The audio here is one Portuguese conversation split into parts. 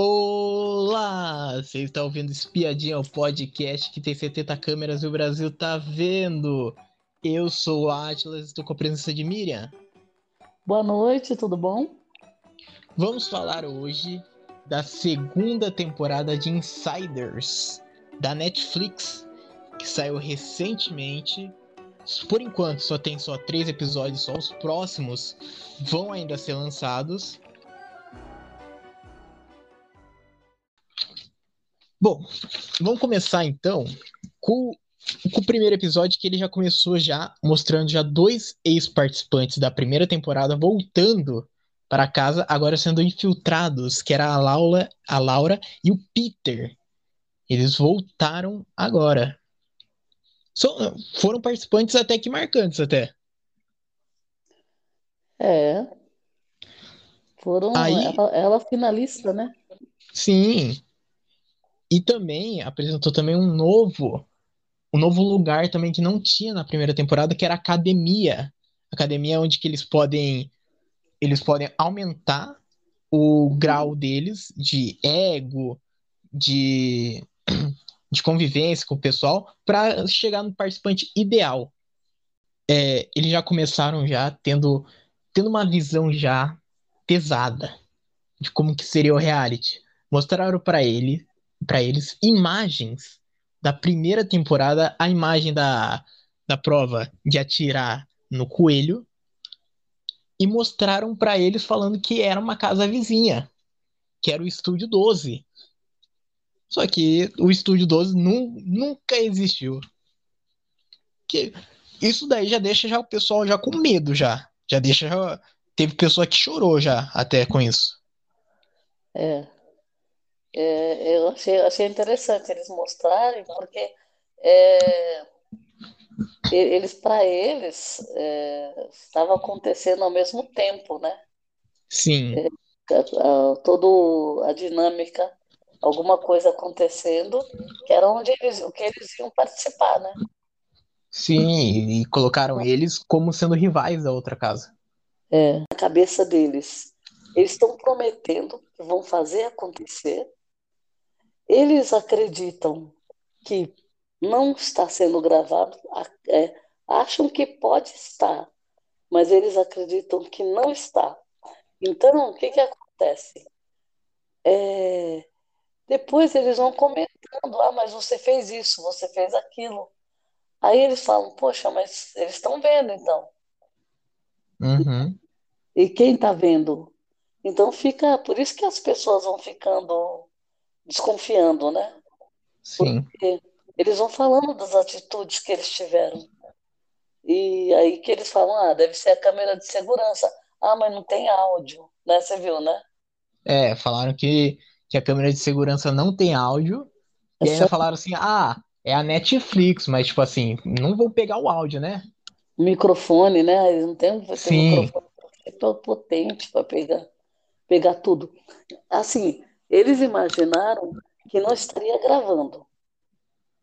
Olá! Você está ouvindo Espiadinha, o podcast que tem 70 câmeras e o Brasil tá vendo. Eu sou o Atlas, estou com a presença de Miriam. Boa noite, tudo bom? Vamos falar hoje da segunda temporada de Insiders da Netflix, que saiu recentemente. Por enquanto só tem só três episódios, só os próximos vão ainda ser lançados. Bom, vamos começar então com, com, o primeiro episódio que ele já começou já mostrando já dois ex-participantes da primeira temporada voltando para casa, agora sendo infiltrados, que era a Laura, a Laura e o Peter. Eles voltaram agora. So, foram participantes até que marcantes até. É. Foram Aí, ela, ela finalista, né? Sim. E também apresentou também um novo um novo lugar também que não tinha na primeira temporada, que era a academia. Academia onde que eles podem eles podem aumentar o grau deles de ego, de, de convivência com o pessoal, para chegar no participante ideal. É, eles já começaram já tendo, tendo uma visão já pesada de como que seria o reality. Mostraram para ele para eles imagens da primeira temporada, a imagem da, da prova de atirar no coelho, e mostraram para eles falando que era uma casa vizinha, que era o Estúdio 12. Só que o Estúdio 12 nu nunca existiu. Que isso daí já deixa já o pessoal já com medo já. Já deixa já... teve pessoa que chorou já até com isso. É. É, eu achei, achei interessante eles mostrarem, porque é, eles, para eles, é, estava acontecendo ao mesmo tempo, né? Sim. É, toda a dinâmica, alguma coisa acontecendo, que era onde eles, que eles iam participar, né? Sim, e colocaram eles como sendo rivais da outra casa. É, na cabeça deles. Eles estão prometendo que vão fazer acontecer, eles acreditam que não está sendo gravado, é, acham que pode estar, mas eles acreditam que não está. Então, o que, que acontece? É, depois eles vão comentando: ah, mas você fez isso, você fez aquilo. Aí eles falam: poxa, mas eles estão vendo então. Uhum. E quem está vendo? Então fica. Por isso que as pessoas vão ficando desconfiando, né? Sim. Porque eles vão falando das atitudes que eles tiveram. E aí que eles falam, ah, deve ser a câmera de segurança. Ah, mas não tem áudio, né? Você viu, né? É, falaram que, que a câmera de segurança não tem áudio. É e só... falaram assim, ah, é a Netflix, mas tipo assim, não vou pegar o áudio, né? Microfone, né? Eles não tem, Sim. microfone potente para pegar, pegar tudo. Assim, eles imaginaram que não estaria gravando.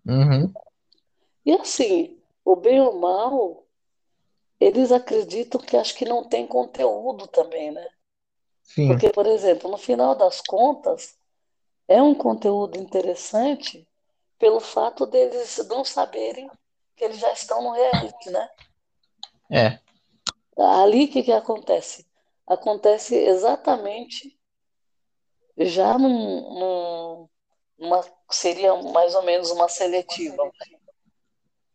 Uhum. E assim, o bem ou mal, eles acreditam que acho que não tem conteúdo também, né? Sim. Porque, por exemplo, no final das contas, é um conteúdo interessante pelo fato deles não saberem que eles já estão no reality, né? É. Ali o que, que acontece? Acontece exatamente já num, num, numa, seria mais ou menos uma seletiva.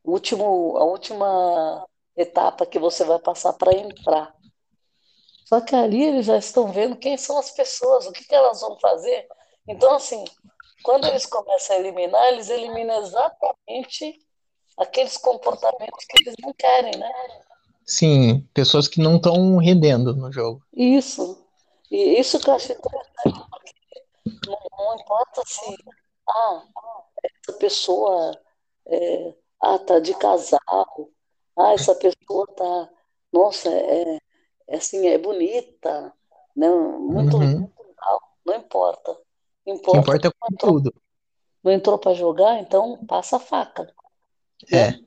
Último, a última etapa que você vai passar para entrar. Só que ali eles já estão vendo quem são as pessoas, o que, que elas vão fazer. Então, assim, quando eles começam a eliminar, eles eliminam exatamente aqueles comportamentos que eles não querem, né? Sim, pessoas que não estão rendendo no jogo. Isso. E isso que eu acho interessante, não, importa se ah, essa pessoa é, ah, tá de casal, ah, essa pessoa tá, nossa, é, é assim, é bonita, né? Muito, Uhum. muito legal, não importa. Importa importa não entrou, conteúdo. não entrou para jogar, então passa a faca, né? É,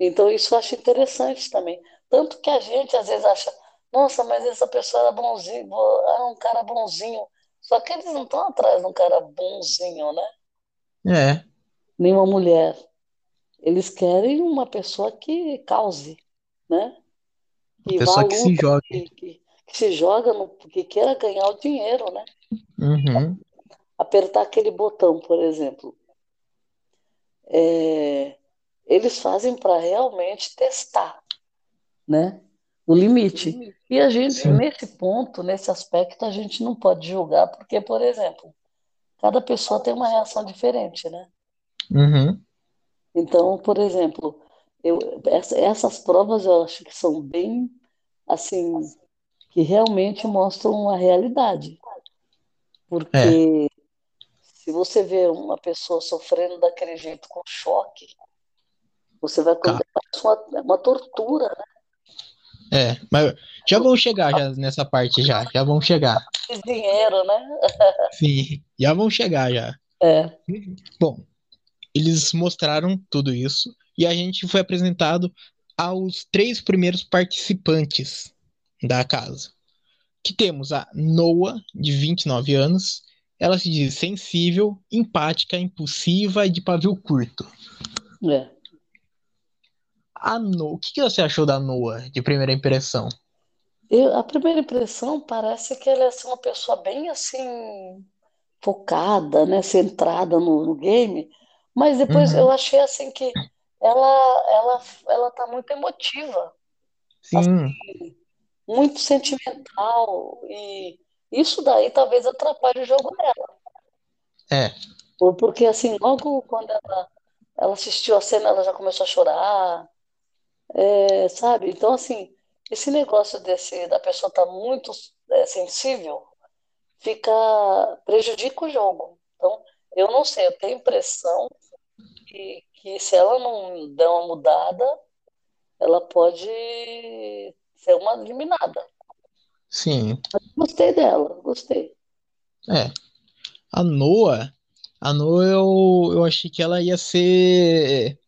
Então isso eu acho interessante também. Tanto que a gente às vezes acha, nossa, mas essa pessoa era bonzinho, ah, um cara bonzinho. Só que eles não estão atrás de um cara bonzinho, né? É, Nem uma mulher. Eles querem uma pessoa que cause, né? Que pessoa que se joga. que, que, que se joga no, que queira ganhar o dinheiro, né? Uhum. Apertar aquele botão, por exemplo. É, eles fazem para realmente testar, né? O limite. E a gente, Sim. nesse ponto, nesse aspecto, a gente não pode julgar, porque, por exemplo, cada pessoa tem uma reação diferente, né? Uhum. Então, por exemplo, eu, essa- essas provas eu acho que são bem, assim, que realmente mostram a realidade. É, Porque se você vê uma pessoa sofrendo daquele jeito com choque, você vai parece uma, é uma tortura, né? É, mas já vão chegar já nessa parte já, já vão chegar. Dinheiro, né? Sim, já vão chegar já. É, Bom, eles mostraram tudo isso e a gente foi apresentado aos três primeiros participantes da casa. Que temos a Noah, de 29 anos. Ela se diz sensível, empática, impulsiva e de pavio curto. é. A Noah, o que que você achou da Noah de primeira impressão? Eu, a primeira impressão parece que ela é assim, uma pessoa bem assim focada, né, centrada no, no game, mas depois eu Uhum, achei assim que ela ela ela tá muito emotiva, sim, assim, muito sentimental e isso daí talvez atrapalhe o jogo dela. é, Porque assim, logo quando ela, ela assistiu a cena, ela já começou a chorar, é, sabe? Então assim, esse negócio desse da pessoa estar muito é, sensível fica prejudica o jogo. Então, eu não sei, eu tenho a impressão que, que se ela não der uma mudada, ela pode ser uma eliminada. sim, Gostei dela, gostei. é. A Noah, a Noah eu, eu achei que ela ia ser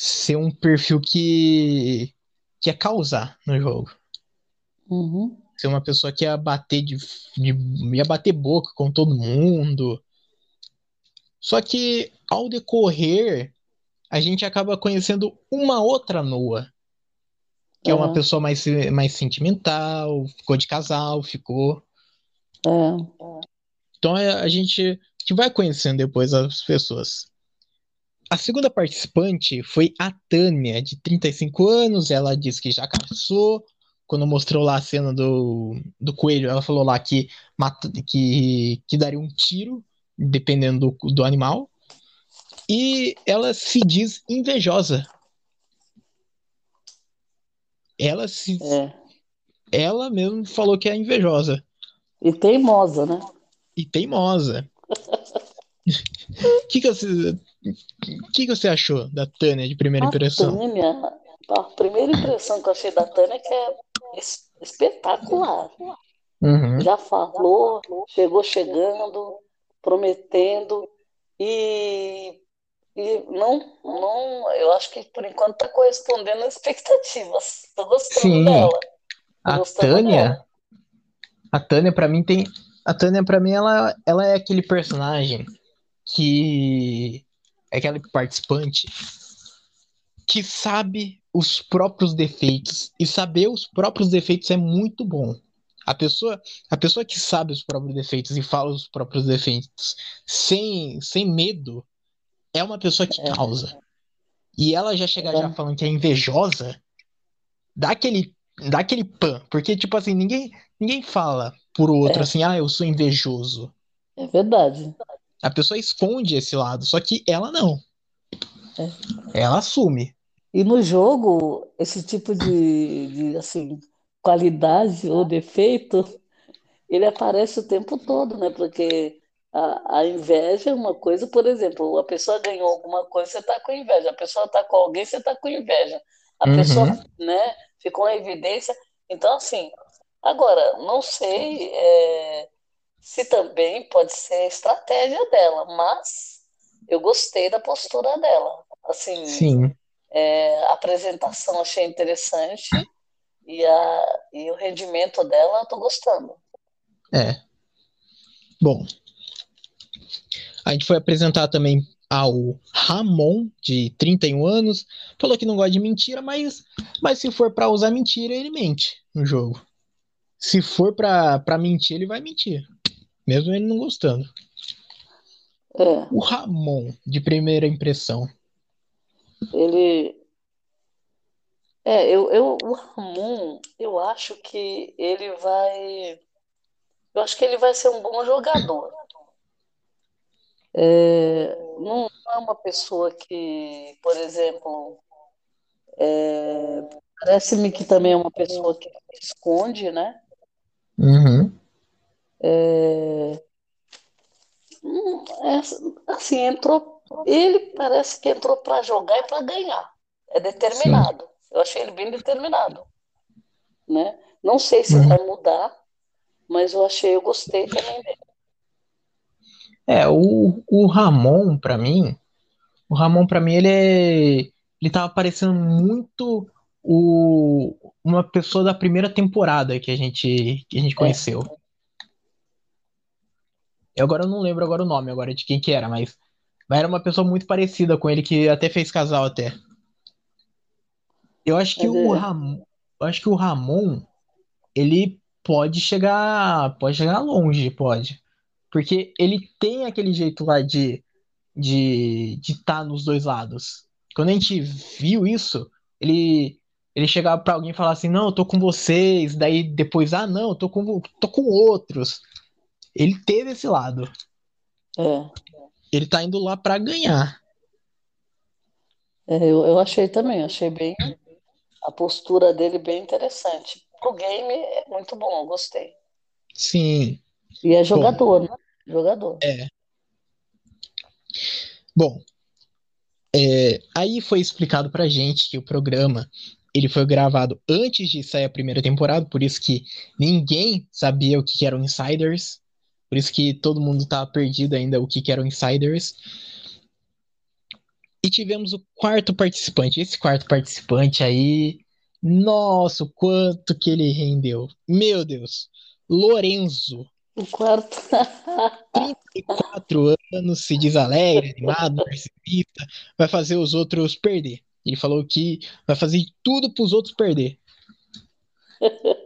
ser um perfil que que ia causar no jogo. Uhum. Ser uma pessoa que ia bater de, de- ia bater boca com todo mundo. Só que ao decorrer, a gente acaba conhecendo uma outra Noah, que é uma É, pessoa mais, mais sentimental, ficou de casal, ficou. é, Então é, a gente, a gente vai conhecendo depois as pessoas. A segunda participante foi a Tânia, de 35 anos. Ela disse que já casou. Quando mostrou lá a cena do, do coelho, ela falou lá que, mata, que, que daria um tiro, dependendo do, do animal. E ela se diz invejosa. Ela, se, é. ela mesmo falou que é invejosa E teimosa, né? e teimosa. O que, que, você, que, que você achou da Tânia de primeira A impressão? Tânia, a primeira impressão que eu achei da Tânia é que é es- espetacular. Uhum. Já falou, chegou chegando, prometendo e, e não, não, eu acho que por enquanto está correspondendo às expectativas. Estou gostando Sim, dela, tô a gostando dela. Tânia, a Tânia para mim tem, a Tânia para mim ela, ela é aquele personagem que é aquele participante que sabe os próprios defeitos e saber os próprios defeitos é muito bom. A pessoa, a pessoa que sabe os próprios defeitos e fala os próprios defeitos sem, sem medo é uma pessoa que É, causa. E ela já chega já é, falando que é invejosa, dá aquele, dá aquele pan, porque tipo assim, ninguém, ninguém fala por outro é, assim, ah, eu sou invejoso. é verdade. A pessoa esconde esse lado, só que ela não. É. Ela assume. E no jogo, esse tipo de, de assim, qualidade ou defeito, ele aparece o tempo todo, né? Porque a, a inveja é uma coisa, por exemplo, a pessoa ganhou alguma coisa, você está com inveja. A pessoa está com alguém, você está com inveja. A pessoa, Uhum. né, ficou em evidência. Então, assim, agora, não sei, é, se também pode ser estratégia dela, mas eu gostei da postura dela. Assim, Sim. é, a apresentação achei interessante e, a, e o rendimento dela eu tô gostando. É. Bom, a gente foi apresentar também ao Ramon, de 31 anos. Falou que não gosta de mentira, mas, mas se for para usar mentira, ele mente no jogo. Se for para mentir, ele vai mentir. Mesmo ele não gostando. É, O Ramon, de primeira impressão. ele. É, eu, eu, o Ramon, eu acho que ele vai. Eu acho que ele vai ser um bom jogador. É, não é uma pessoa que, por exemplo, é, parece-me que também é uma pessoa que esconde, né? Uhum. É, hum, é, assim, entrou. Ele parece que entrou para jogar e para ganhar. É determinado. Eu achei ele bem determinado, né? Não sei se Uhum. vai mudar, mas eu achei, eu gostei também dele. É, o, o Ramon, pra mim, o Ramon, pra mim, ele é. Ele tava parecendo muito o, uma pessoa da primeira temporada que a gente, que a gente É, conheceu. Eu agora não lembro agora o nome agora de quem que era, mas, mas era uma pessoa muito parecida com ele que até fez casal até. Eu acho que mas o é, Ramon, eu acho que o Ramon, ele pode chegar, pode chegar longe, pode. Porque ele tem aquele jeito lá de de de estar nos dois lados. Quando a gente viu isso, ele ele chegava pra alguém e falava assim: "Não, eu tô com vocês", daí depois: "Ah, não, eu tô com tô com outros". Ele teve esse lado. é, Ele tá indo lá pra ganhar. é, eu, eu achei também, achei bem a postura dele bem interessante. Pro game é muito bom, eu gostei. Sim. E é Bom, jogador, né? Jogador. é. Bom, é, aí foi explicado pra gente que o programa ele foi gravado antes de sair a primeira temporada, por isso que ninguém sabia o que que eram insiders, por isso que todo mundo tá perdido ainda o que que eram insiders. E tivemos o quarto participante. Esse quarto participante aí, nossa, o quanto que ele rendeu. Meu Deus. Lorenzo, O quarto. 34 anos, se diz alegre, animado, narcisista, vai fazer os outros perder. Ele falou que vai fazer tudo para os outros perder.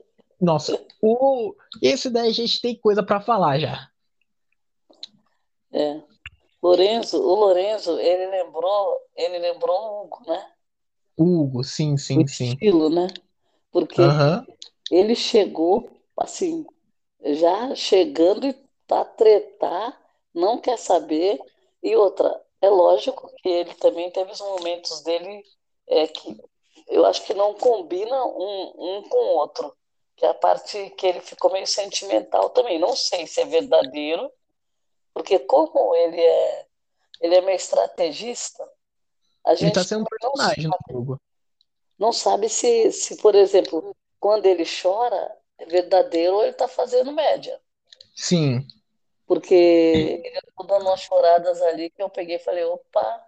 Nossa, o... esse daí a gente tem coisa para falar já. É. Lorenzo, o Lorenzo, ele lembrou, ele lembrou o Hugo, né? Hugo, sim, O sim, sim. estilo, né? Porque ele chegou assim, já chegando e para tretar, não quer saber. E outra, é lógico que ele também teve os momentos dele é, que eu acho que não combina um, um com o outro. Que é a parte que ele ficou meio sentimental também. Não sei se é verdadeiro, porque como ele é, ele é meio estrategista, a Ele tá gente sendo um não personagem no sabe, jogo. não sabe se, se, por exemplo, quando ele chora, é verdadeiro ou ele está fazendo média. Sim. Porque ele andou dando umas choradas ali que eu peguei e falei, opa,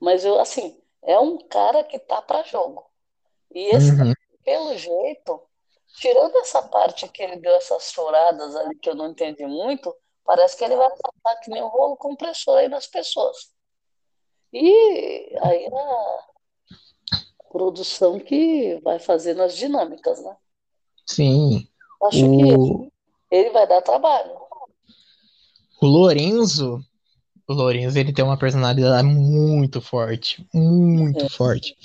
mas eu, assim, é um cara que tá para jogo. E esse, Uhum. pelo jeito, tirando essa parte que ele deu essas choradas ali que eu não entendi muito, parece que ele vai passar que nem um rolo compressor aí nas pessoas. E aí a produção que vai fazendo as dinâmicas, né? Sim. Acho que O, ele vai dar trabalho. o Lorenzo, o Lorenzo, ele tem uma personalidade muito forte, muito É, forte.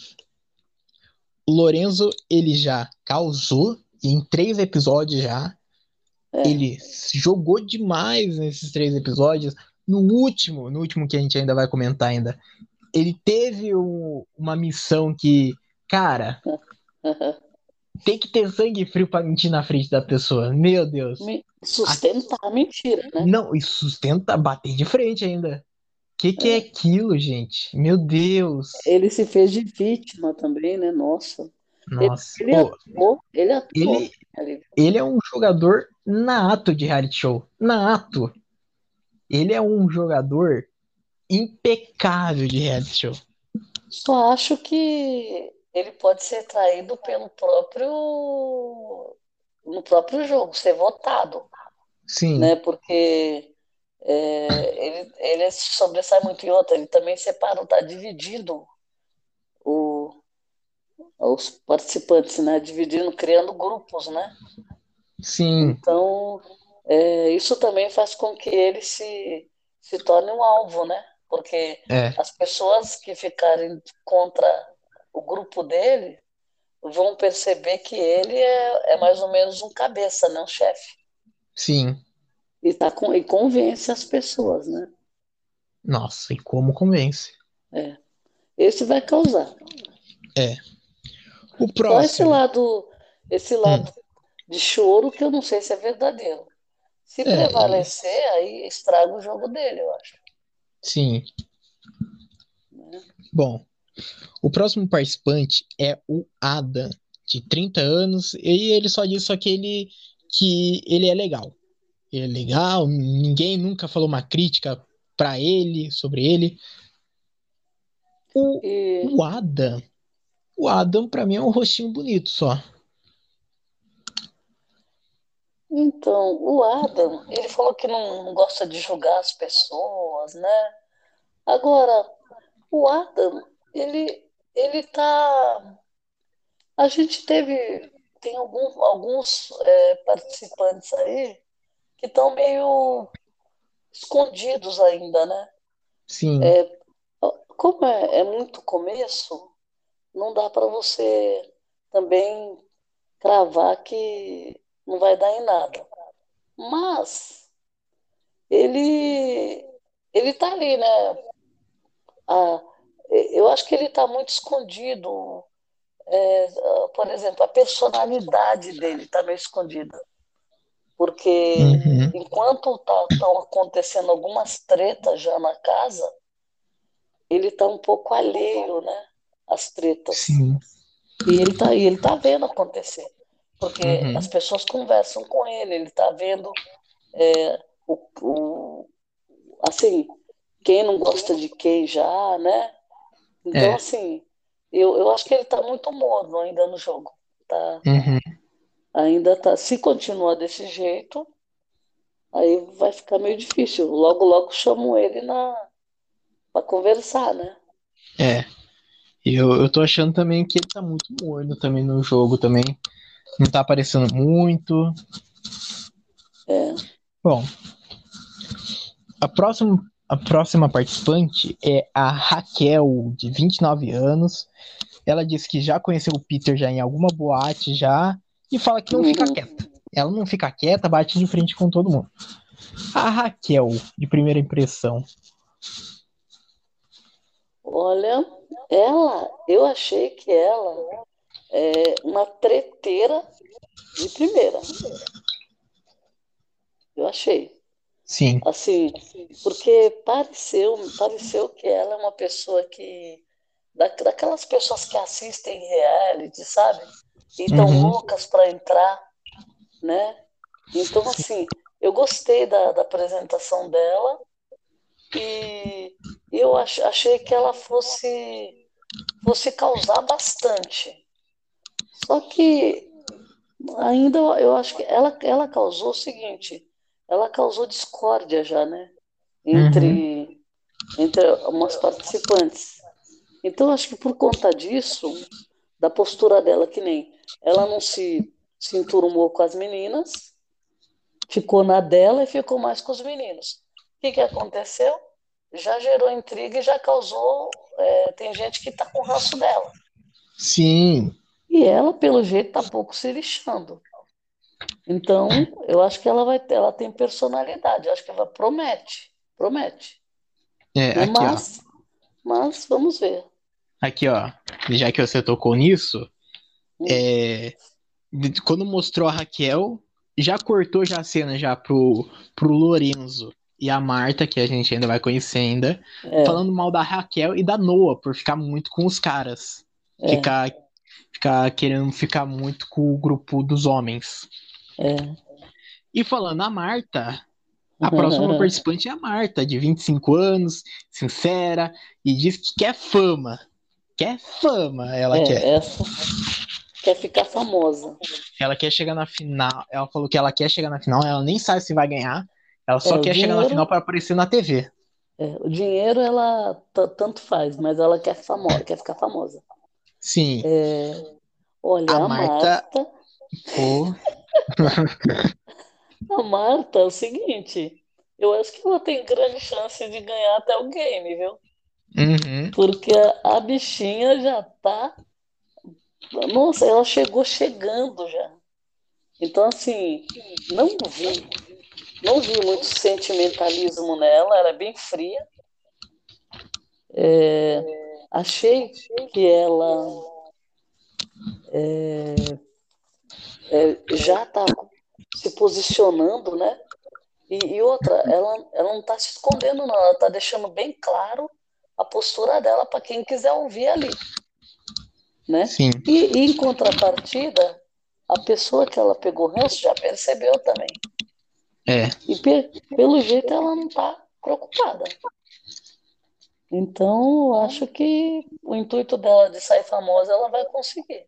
O Lorenzo, ele já causou em três episódios já. é, Ele jogou demais nesses três episódios. No último, no último que a gente ainda vai comentar ainda, ele teve o- uma missão que, cara, tem que ter sangue frio pra mentir na frente da pessoa. Meu Deus. Me sustentar a mentira, né? Não, e sustenta bater de frente ainda. Que que é aquilo, gente? Meu Deus. Ele se fez de vítima também, né? Nossa. Ele, Nossa. ele Pô, atuou, ele atuou ele, ele é um jogador nato de reality show. Nato. Ele é um jogador impecável de reality show. Só acho que ele pode ser traído pelo próprio no próprio jogo, ser votado. Sim. né? Porque é, ele, ele sobressai muito em outra, ele também separa, está dividindo o, os participantes, né? Dividindo, criando grupos, né? Sim. Então, é, isso também faz com que ele se, se torne um alvo, né? Porque É. as pessoas que ficarem contra o grupo dele vão perceber que ele é, é mais ou menos um cabeça, né? Um chefe. Sim. E, tá com, e convence as pessoas, né? Nossa, e como convence? É. Esse vai causar. O Só esse próximo. lado, esse lado de choro que eu não sei se é verdadeiro. Se É, prevalecer, aí estraga o jogo dele, eu acho. Sim. né? Bom, o próximo participante é o Adam, de 30 anos, e ele só diz só que ele, que ele é legal. Ele é legal, ninguém nunca falou uma crítica pra ele, sobre ele. O, E o Adam, o Adam pra mim é um rostinho bonito só. então, o Adam, ele falou que não, não gosta de julgar as pessoas, né? Agora, o Adam, ele, ele tá. A gente teve. Tem algum, alguns é, participantes aí que estão meio escondidos ainda, né? Sim, Como é, é muito começo, não dá para você também cravar que não vai dar em nada. Mas ele ele tá ali, né? Ah, eu acho que ele está muito escondido. É, por exemplo, a personalidade dele está meio escondida. Porque uhum, enquanto estão acontecendo algumas tretas já na casa, ele está um pouco alheio, né? Às tretas. sim, E ele tá, e ele tá vendo acontecer. Porque Uhum. as pessoas conversam com ele, ele tá vendo é, o, o- assim, quem não gosta de quem já, né? Então, É. assim, eu, eu acho que ele tá muito morno ainda no jogo. Tá, uhum. ainda tá. Se continuar desse jeito, aí vai ficar meio difícil. Logo, logo chamam ele na para conversar, né? É. Eu, eu tô achando também que ele tá muito morno também no jogo também. Não tá aparecendo muito. É. Bom, a próxima, a próxima participante é a Raquel, de 29 anos. Ela disse que já conheceu o Peter já em alguma boate já e fala que não fica Uhum. quieta. Ela não fica quieta, bate de frente com todo mundo. A Raquel, de primeira impressão. Olha, ela, eu achei que ela é uma treteira de primeira. Eu achei. Sim. Assim, porque pareceu, pareceu que ela é uma pessoa que. da- Daquelas pessoas que assistem reality, sabe? E estão Uhum. loucas para entrar, né? Então, assim, eu gostei da, da apresentação dela e eu ach- achei que ela fosse, fosse causar bastante. Só que ainda eu acho que ela, ela causou o seguinte, ela causou discórdia já, né? Entre, entre umas participantes. Então, acho que por conta disso, da postura dela, que nem ela não se, se enturmou com as meninas, ficou na dela e ficou mais com os meninos. O que que aconteceu? Já gerou intriga e já causou. é, tem gente que tá com ranço dela. Sim. E ela, pelo jeito, tá pouco se lixando. Então, eu acho que ela vai ter, ela tem personalidade, eu acho que ela promete, promete. É, aqui, ó. Mas, mas vamos ver. Aqui, ó. Já que você tocou nisso, Hum. é, quando mostrou a Raquel, já cortou já a cena já pro, pro Lorenzo e a Marta, que a gente ainda vai conhecer ainda, É, falando mal da Raquel e da Noah por ficar muito com os caras. é, Ficar, ficar querendo ficar muito com o grupo dos homens. é. E falando a Marta, a próxima participante é a Marta, de 25 anos, sincera, e diz que quer fama. Quer fama, ela É, quer. essa, quer ficar famosa. Ela quer chegar na final. Ela falou que ela quer chegar na final, ela nem sabe se vai ganhar. Ela só É, quer chegar na dinheiro- final para aparecer na TV. É, o dinheiro ela tanto faz, mas ela quer famosa, quer ficar famosa. Sim. É, olha, A a Marta- Marta, Pô, a Marta é o seguinte, eu acho que ela tem grande chance de ganhar até o game, viu? uhum. Porque a, bichinha já tá. Nossa, ela chegou chegando já. Então, assim, não vi. Não vi muito sentimentalismo nela, ela é bem fria. É, achei que ela é, é, já está se posicionando, né? E, e outra, ela, ela não está se escondendo, não, ela está deixando bem claro a postura dela para quem quiser ouvir ali, né? Sim. E, e em contrapartida, a pessoa que ela pegou ranço já percebeu também. É. E pe- pelo jeito ela não está preocupada. Então, eu acho que o intuito dela de sair famosa, ela vai conseguir.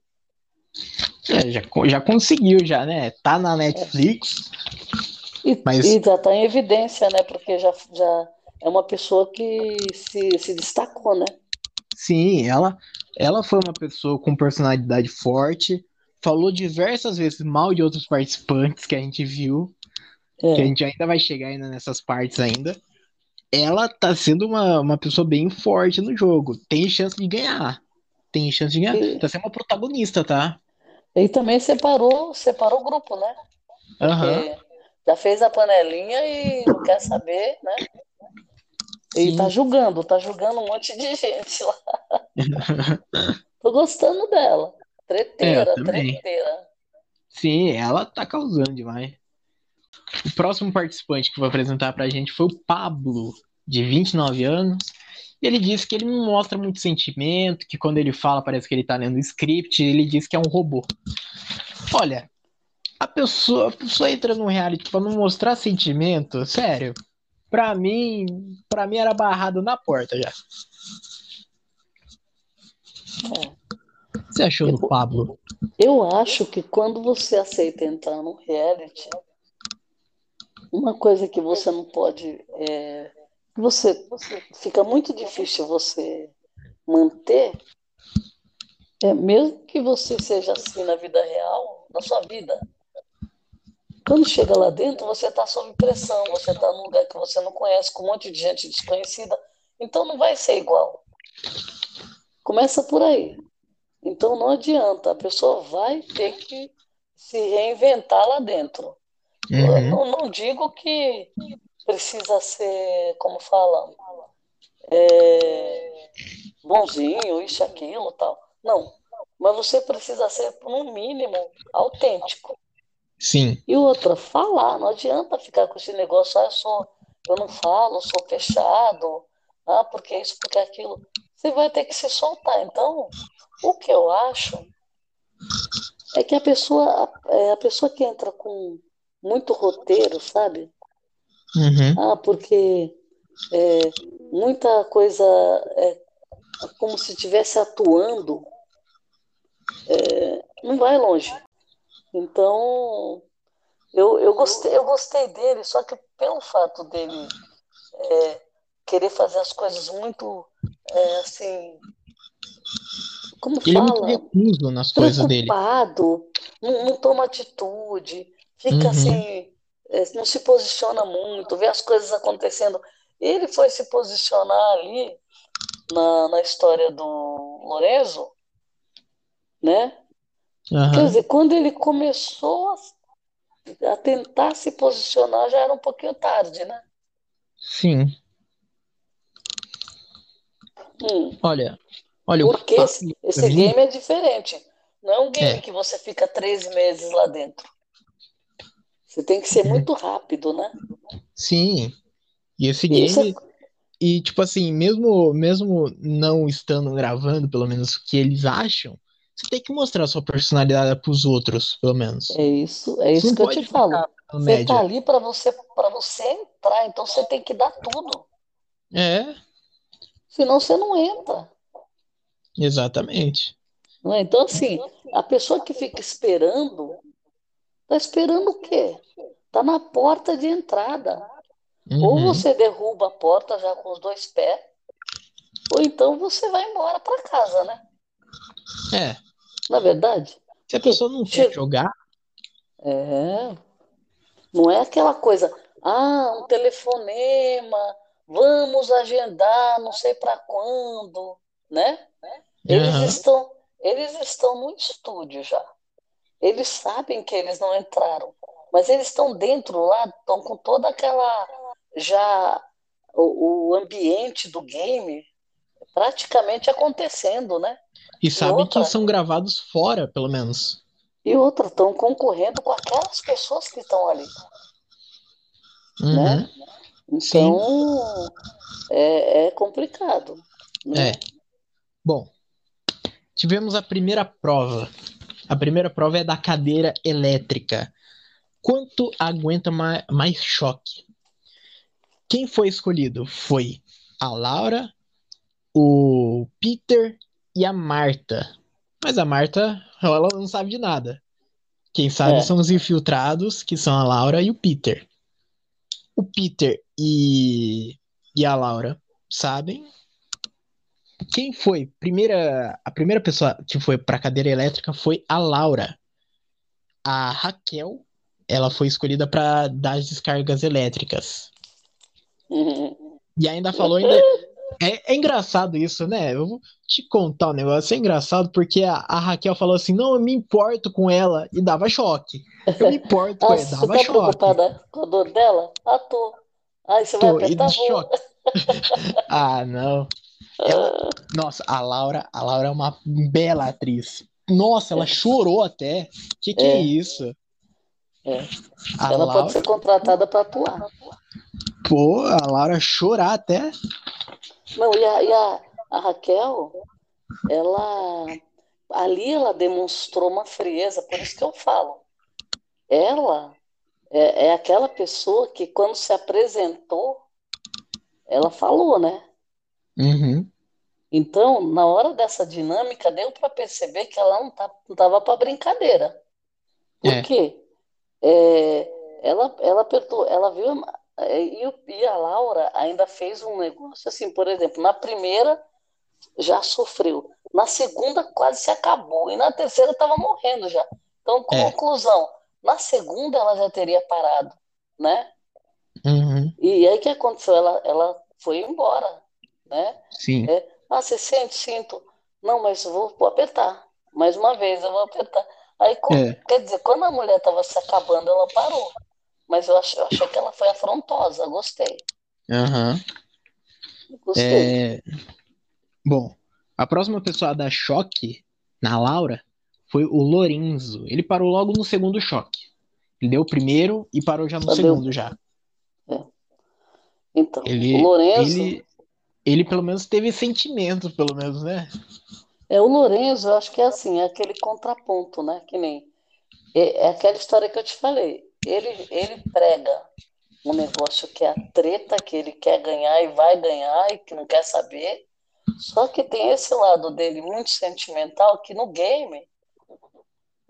É, já, já conseguiu, já, né? Tá na Netflix. E, Mas- e já está em evidência, né? Porque já, já é uma pessoa que se, se destacou, né? Sim, ela, ela foi uma pessoa com personalidade forte. Falou diversas vezes mal de outros participantes que a gente viu. É. que a gente ainda vai chegar ainda nessas partes ainda. Ela tá sendo uma, uma pessoa bem forte no jogo. Tem chance de ganhar. Tem chance de ganhar. E- Tá sendo uma protagonista, tá? E também separou, separou o grupo, né? Aham. Porque já fez a panelinha e não quer saber, né? E Sim. tá julgando, tá julgando um monte de gente lá. Tô gostando dela. Treteira, É, também. treteira. Sim, ela tá causando demais. O próximo participante que vai apresentar pra gente foi o Pablo, de 29 anos. E ele disse que ele não mostra muito sentimento, que quando ele fala parece que ele tá lendo script, ele diz que é um robô. Olha, a pessoa, a pessoa entra num reality pra não mostrar sentimento, sério. Pra mim, para mim era barrado na porta já. O que você achou do Pablo? Eu acho que quando você aceita entrar num reality, uma coisa que você não pode. É, você, fica muito difícil você manter, é mesmo que você seja assim na vida real, na sua vida. Quando chega lá dentro, você está sob pressão, você está num lugar que você não conhece, com um monte de gente desconhecida, então não vai ser igual. Começa por aí. Então não adianta, a pessoa vai ter que se reinventar lá dentro. Uhum. não, não digo que precisa ser, como falam, é, bonzinho, isso, aquilo, tal. Não. Mas você precisa ser, no mínimo, autêntico. Sim, E outra, falar. Não adianta ficar com esse negócio, ah, eu sou, eu não falo, sou fechado, ah, porque isso, porque aquilo. Você vai ter que se soltar. Então, o que eu acho é que a pessoa, é, a pessoa que entra com muito roteiro, sabe? uhum. Ah, porque é, muita coisa é como se estivesse atuando, é, não vai longe. Então, eu, eu gostei, eu gostei dele, só que pelo fato dele é, querer fazer as coisas muito é, assim, como Ele é muito fala? recuso nas coisas dele. preocupado, não, não toma atitude, fica Uhum. assim, é, não se posiciona muito, vê as coisas acontecendo. Ele foi se posicionar ali na, na história do Lorenzo, né? Quer Aham. dizer, quando ele começou a, a tentar se posicionar, já era um pouquinho tarde, né? Sim. Hum, Olha, olha, o porque Pa- esse, esse game é diferente. Não é um game É. que você fica três meses lá dentro. Você tem que ser muito rápido, né? Sim. E esse isso é- game, e tipo assim, mesmo, mesmo não estando gravando, pelo menos o que eles acham, você tem que mostrar sua personalidade pros outros, pelo menos. É isso, é isso que eu te falo. Você média. tá ali para você para você entrar, então você tem que dar tudo. É, Senão você não entra. exatamente. Não é? Então, assim, a pessoa que fica esperando, está esperando o quê? Está na porta de entrada. Ou Uhum. você derruba a porta já com os dois pés, ou então você vai embora para casa, né? É. Na verdade, Se a pessoa não quer Chega- jogar, é. Não é aquela coisa, ah, um telefonema, vamos agendar, não sei para quando, né? Eles Aham. estão, eles estão no estúdio já. Eles sabem que eles não entraram, mas eles estão dentro lá, estão com toda aquela já o, o ambiente do game praticamente acontecendo, né? e sabem outra? que são gravados fora, pelo menos. E outra, estão concorrendo com aquelas pessoas que estão ali, né? Uhum. Então é, é complicado, né? É. Bom, tivemos a primeira prova. A primeira prova é da cadeira elétrica. Quanto aguenta ma- mais choque? Quem foi escolhido? Foi a Laura, o Peter e a Marta. Mas a Marta, ela não sabe de nada. Quem sabe É. são os infiltrados, que são a Laura e o Peter. O Peter e, e a Laura sabem. Quem foi? Primeira, a primeira pessoa que foi para a cadeira elétrica foi a Laura. A Raquel, ela foi escolhida para dar as descargas elétricas. E ainda falou ainda. É, é engraçado isso, né? Eu vou te contar um negócio. É engraçado porque a, a Raquel falou assim: não, eu me importo com ela e dava choque. Eu me importo com ela, você dava tá choque. preocupada com a dor dela? Ah, tô. Aí você vai Tô, e apertar, vou. choque. ah, não. Nossa, a Laura, a Laura é uma bela atriz. Nossa, ela chorou até. Que que é, É. isso? É. Ela Laura, pode ser contratada para atuar. pô, a Laura chorar até. Não, e a, e a, a Raquel, ela ali ela demonstrou uma frieza, por isso que eu falo. Ela é, é aquela pessoa que quando se apresentou, ela falou, né? Uhum. Então, na hora dessa dinâmica, deu para perceber que ela não tá, não estava para brincadeira. Por É. quê? É, ela, ela apertou, ela viu, é, e, e a Laura ainda fez um negócio assim, por exemplo, na primeira já sofreu, na segunda quase se acabou, e na terceira estava morrendo já. Então, É. conclusão, na segunda ela já teria parado, né? Uhum. E aí o que aconteceu? Ela, ela foi embora, né? Sim. É, ah, você sente? Sinto. Não, mas vou, vou apertar. Mais uma vez, eu vou apertar. Aí, É. quer dizer, quando a mulher estava se acabando, ela parou. Mas eu achei, eu achei que ela foi afrontosa. Gostei. Aham. Gostei. É, Bom, a próxima pessoa a dar choque na Laura foi o Lorenzo. Ele parou logo no segundo choque. Ele deu o primeiro e parou já no Só deu- segundo já. Então, Ele, o Lorenzo, ele, ele pelo menos teve sentimento, pelo menos, né? é o Lorenzo, eu acho que é assim, é aquele contraponto, né? Que nem é, é aquela história que eu te falei. Ele, ele prega um negócio que é a treta, que ele quer ganhar e vai ganhar e que não quer saber. Só que tem esse lado dele muito sentimental que no game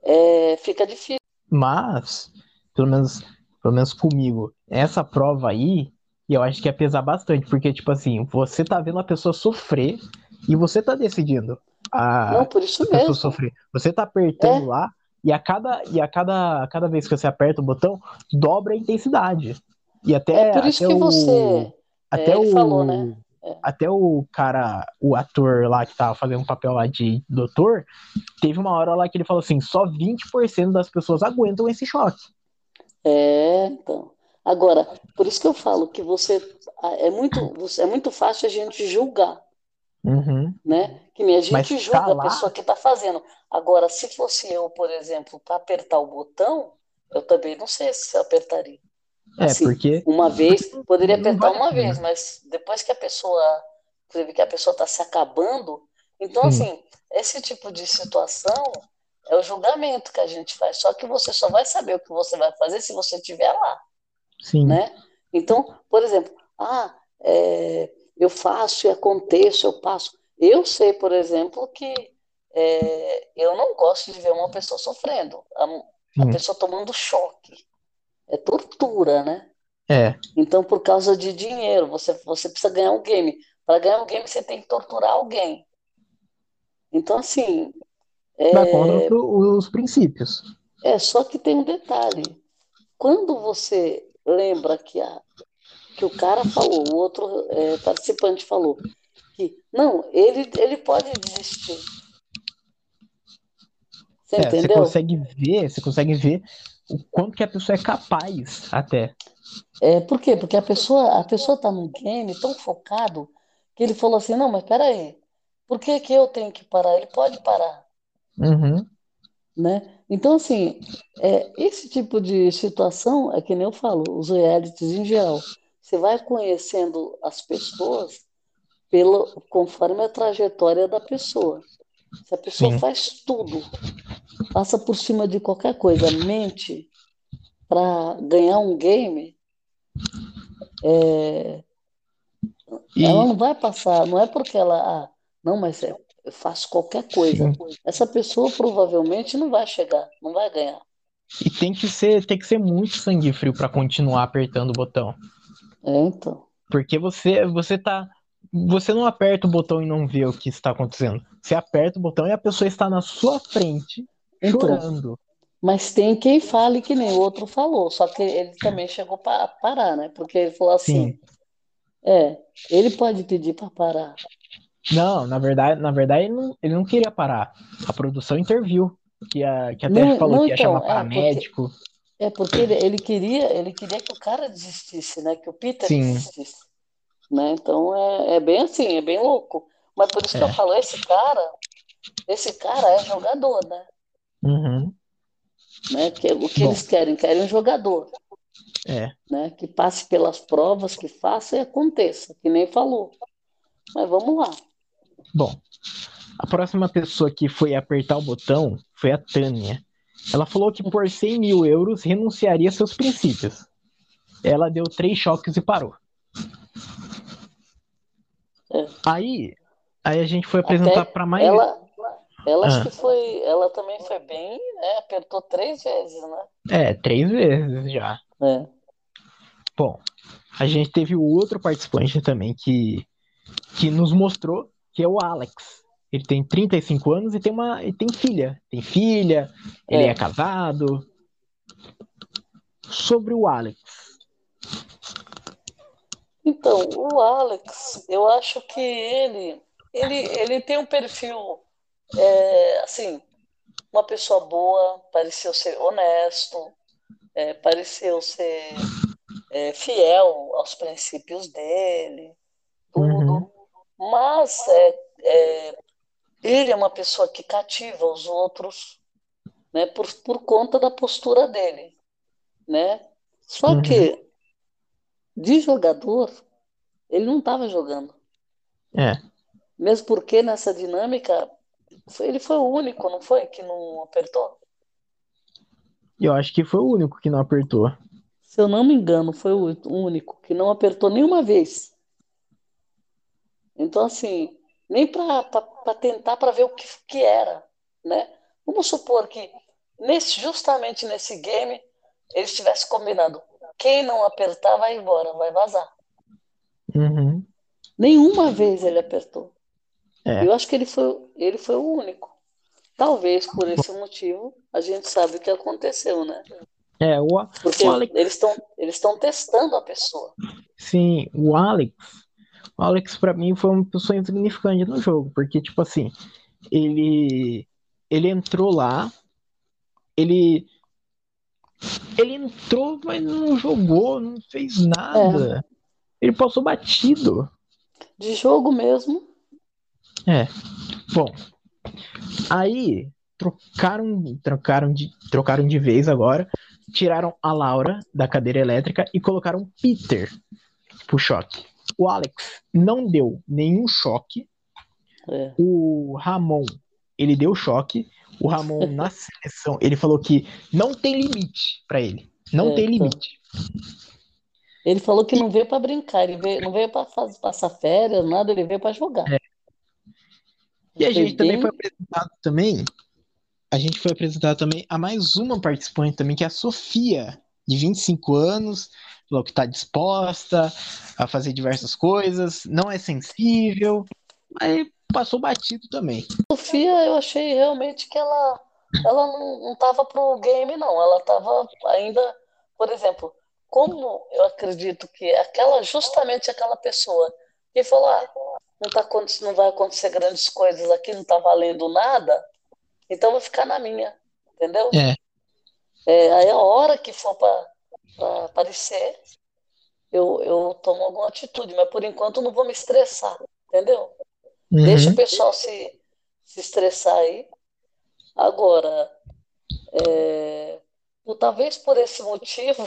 é, fica difícil. Mas, pelo menos, pelo menos comigo, essa prova aí, eu acho que ia pesar bastante, porque, tipo assim, você tá vendo a pessoa sofrer e você tá decidindo a, Não, por isso a pessoa sofrer. Você tá apertando É. lá e a cada, e a cada, a cada vez que você aperta o botão, dobra a intensidade. E até, É por isso até que o, você. até é, o, falou, né? É. até o cara, o ator lá que tava fazendo um papel lá de doutor, teve uma hora lá que ele falou assim, só 20% das pessoas aguentam esse choque. É, então. Agora, por isso que eu falo que você é muito, é muito fácil a gente julgar, Uhum. né? Que nem a Mas gente tá julga a lá- pessoa que está fazendo. Agora, se fosse eu, por exemplo, para apertar o botão, eu também não sei se eu apertaria. É, Assim, porque Uma vez, poderia apertar a uma vez, mas depois que a pessoa, vê que a pessoa está se acabando, então Sim. assim, esse tipo de situação é o julgamento que a gente faz. Só que você só vai saber o que você vai fazer se você estiver lá, sim, né? Então, por exemplo, ah, é, eu faço e aconteço, eu passo. Eu sei, por exemplo, que é, eu não gosto de ver uma pessoa sofrendo, a, a pessoa tomando choque. É tortura, né? É. Então, por causa de dinheiro, você, você precisa ganhar um game. Para ganhar um game, você tem que torturar alguém. Então, assim. É... Vai contra os princípios. É, só que tem um detalhe. Quando você lembra que, a, que o cara falou, o outro é, participante falou, que não, ele, ele pode desistir. Você é, entendeu? Você consegue ver, você consegue ver o quanto que a pessoa é capaz até. É, por quê? Porque a pessoa a pessoa está num game tão focado que ele falou assim, não, mas peraí, por que que eu tenho que parar? Ele pode parar, Uhum. né? Então, assim, é, esse tipo de situação é que nem eu falo, os realities em geral. Você vai conhecendo as pessoas pelo, conforme a trajetória da pessoa. Se a pessoa Sim. faz tudo, passa por cima de qualquer coisa, mente para ganhar um game, é, E ela não vai passar, não é porque ela, ah, não, mas é, eu faço qualquer coisa. Sim. Essa pessoa provavelmente não vai chegar, não vai ganhar. E tem que ser, tem que ser muito sangue frio para continuar apertando o botão. É, então. Porque você, você tá, você não aperta o botão e não vê o que está acontecendo. Você aperta o botão e a pessoa está na sua frente, Então, chorando. mas tem quem fale que nem o outro falou, só que ele também chegou para parar, né? Porque ele falou assim, Sim. é, ele pode pedir para parar. Não, na verdade, na verdade ele não, ele não queria parar. A produção interviu. Que, a, que até Não, falou não, que ia então, chamar é, porque, paramédico. é porque ele, ele queria, ele queria que o cara desistisse, né? Que o Peter Sim, desistisse, né? Então é, é bem assim, é bem louco. Mas por isso que eu é. falo, esse cara, esse cara é jogador, né? Uhum. Né? Que, o que Bom, eles querem? Querem um jogador, é. né? Que passe pelas provas, que faça e aconteça, que nem falou. Mas vamos lá. Bom, a próxima pessoa que foi apertar o botão foi a Tânia. Ela falou que por 100 mil euros renunciaria a seus princípios. Ela deu três choques e parou. É. Aí, aí a gente foi apresentar para mais. ela, ela acho Ah, que foi, ela também foi bem, né? Apertou três vezes, né? é, três vezes já. É. Bom, a gente teve o outro participante também que, que nos mostrou, que é o Alex. Ele tem 35 anos e tem uma, e tem filha. Tem filha, ele é É. casado. Sobre o Alex. Então, o Alex, eu acho que ele, ele, ele tem um perfil, é, assim, uma pessoa boa, pareceu ser honesto, é, pareceu ser é, fiel aos princípios dele, Mas é, é, ele é uma pessoa que cativa os outros, né, por, por conta da postura dele, né? Só uhum, que de jogador, ele não estava jogando. é. Mesmo porque nessa dinâmica, ele foi o único, não foi? Que não apertou? Eu acho que foi o único que não apertou. Se eu não me engano, foi o único que não apertou nenhuma vez. Então, assim, nem para tentar para ver o que, que era, né? Vamos supor que nesse, justamente nesse game eles tivessem combinado. Quem não apertar vai embora, vai vazar. Uhum, Nenhuma vez ele apertou. é. Eu acho que ele foi, ele foi o único. Talvez por esse motivo a gente sabe o que aconteceu, né? É, o, Porque o Alex, eles estão eles estão testando a pessoa. sim, o Alex, o Alex pra mim foi uma pessoa insignificante no jogo, porque, tipo assim, ele, ele entrou lá, ele, ele entrou, mas não jogou, não fez É, nada. Ele passou batido. de jogo mesmo. É, bom, aí trocaram, trocaram de, trocaram de vez agora, tiraram a Laura da cadeira elétrica e colocaram Peter pro choque. O Alex não deu nenhum choque. É, O Ramon, ele deu choque. O Ramon na seleção, ele falou que não tem limite pra ele. Não é, tem então. limite. Ele falou que não veio para brincar, ele veio, não veio para passar férias, nada, ele veio para jogar. é, E a gente também foi apresentado também. A gente foi apresentado também a mais uma participante também, que é a Sofia, de 25 anos, falou que está disposta a fazer diversas coisas, não é sensível, mas passou batido também. Sofia, eu achei realmente que ela, ela não, não tava pro game, não. Ela tava ainda, por exemplo, como eu acredito que aquela, justamente aquela pessoa que falou, ah, não tá, não vai acontecer grandes coisas aqui, não tá valendo nada, então vou ficar na minha, entendeu? É. É, aí a hora que for para aparecer, eu, eu tomo alguma atitude, mas por enquanto eu não vou me estressar, entendeu? Deixa Uhum. o pessoal se, se estressar aí. Agora, é, talvez por esse motivo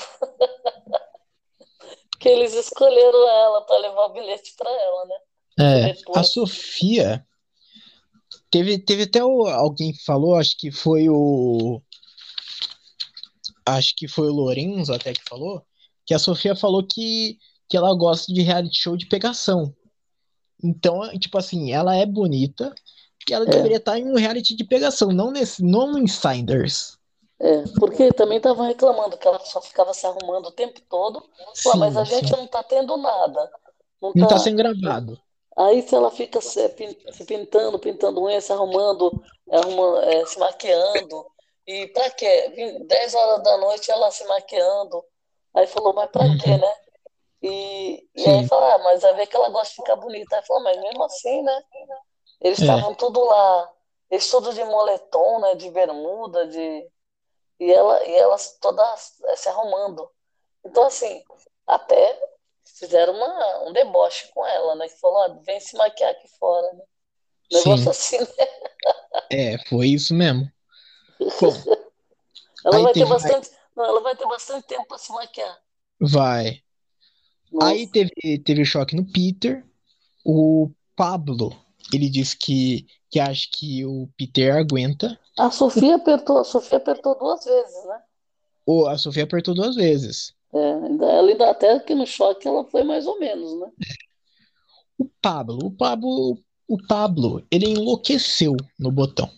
que eles escolheram ela para levar o bilhete para ela, né? É, Depois. a Sofia teve, teve até o- alguém que falou, acho que foi o acho que foi o Lorenzo até que falou, que a Sofia falou que, que ela gosta de reality show de pegação. Então, tipo assim, ela é bonita e ela É. deveria estar em um reality de pegação, não nesse, não no Insiders. É, porque também estavam reclamando que ela só ficava se arrumando o tempo todo. Pô, mas a Sim, gente sim. não tá tendo nada. Não Não tá tá. sendo gravado. Aí se ela fica se, pin- se pintando, pintando unha, se arrumando, arruma, é, se maquiando. E pra quê? Vim- 10 horas da noite ela se maquiando. Aí falou, mas pra quê, Uhum. né? E, e aí fala, ah, mas vai ver que ela gosta de ficar bonita. Aí falou, mas mesmo assim, né? Eles É. estavam tudo lá, eles tudo de moletom, né? De bermuda, de... E ela, e elas todas eh, se arrumando. Então, assim, até fizeram uma, um deboche com ela, né? Que falou, ah, vem se maquiar aqui fora, né? Negócio Sim. assim, né? É, foi isso mesmo. Bom, Ela vai ter teve- bastante, não, ela vai ter bastante tempo para se maquiar. vai. Nossa. Aí teve, teve choque no Peter. O Pablo, ele disse que, que acha que o Peter aguenta. A Sofia apertou, a Sofia apertou duas vezes, né? Ou a Sofia apertou duas vezes. É, ela ainda até que no choque ela foi mais ou menos, né? O Pablo, o Pablo, o Pablo, ele enlouqueceu no botão.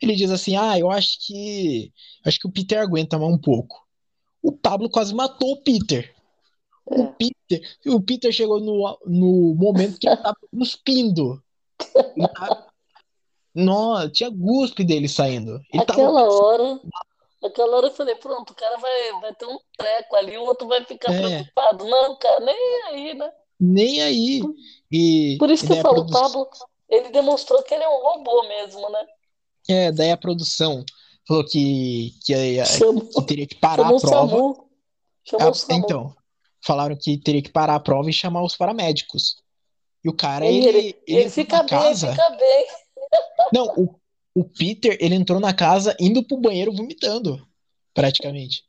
Ele diz assim: "Ah, eu acho que acho que o Peter aguenta mais um pouco". O Pablo quase matou o Peter. O É. Peter, o Peter chegou no, no momento que ele tava cuspindo. Ele tava- Nossa, tinha guspe dele saindo. Ele tava Aquela hora, aquela hora eu falei, pronto, o cara vai, vai ter um treco ali, o outro vai ficar É. preocupado. Não, cara, nem aí, né? nem aí. E, Por isso que eu falo, o produ- Pablo, ele demonstrou que ele é um robô mesmo, né? É, daí a produção falou que, que, que teria que parar a prova. Ah, então, falaram que teria que parar a prova e chamar os paramédicos. E o cara, ele, ele, ele ele fica bem, casa. fica bem. Não, o, o Peter, ele entrou na casa indo pro banheiro vomitando, praticamente.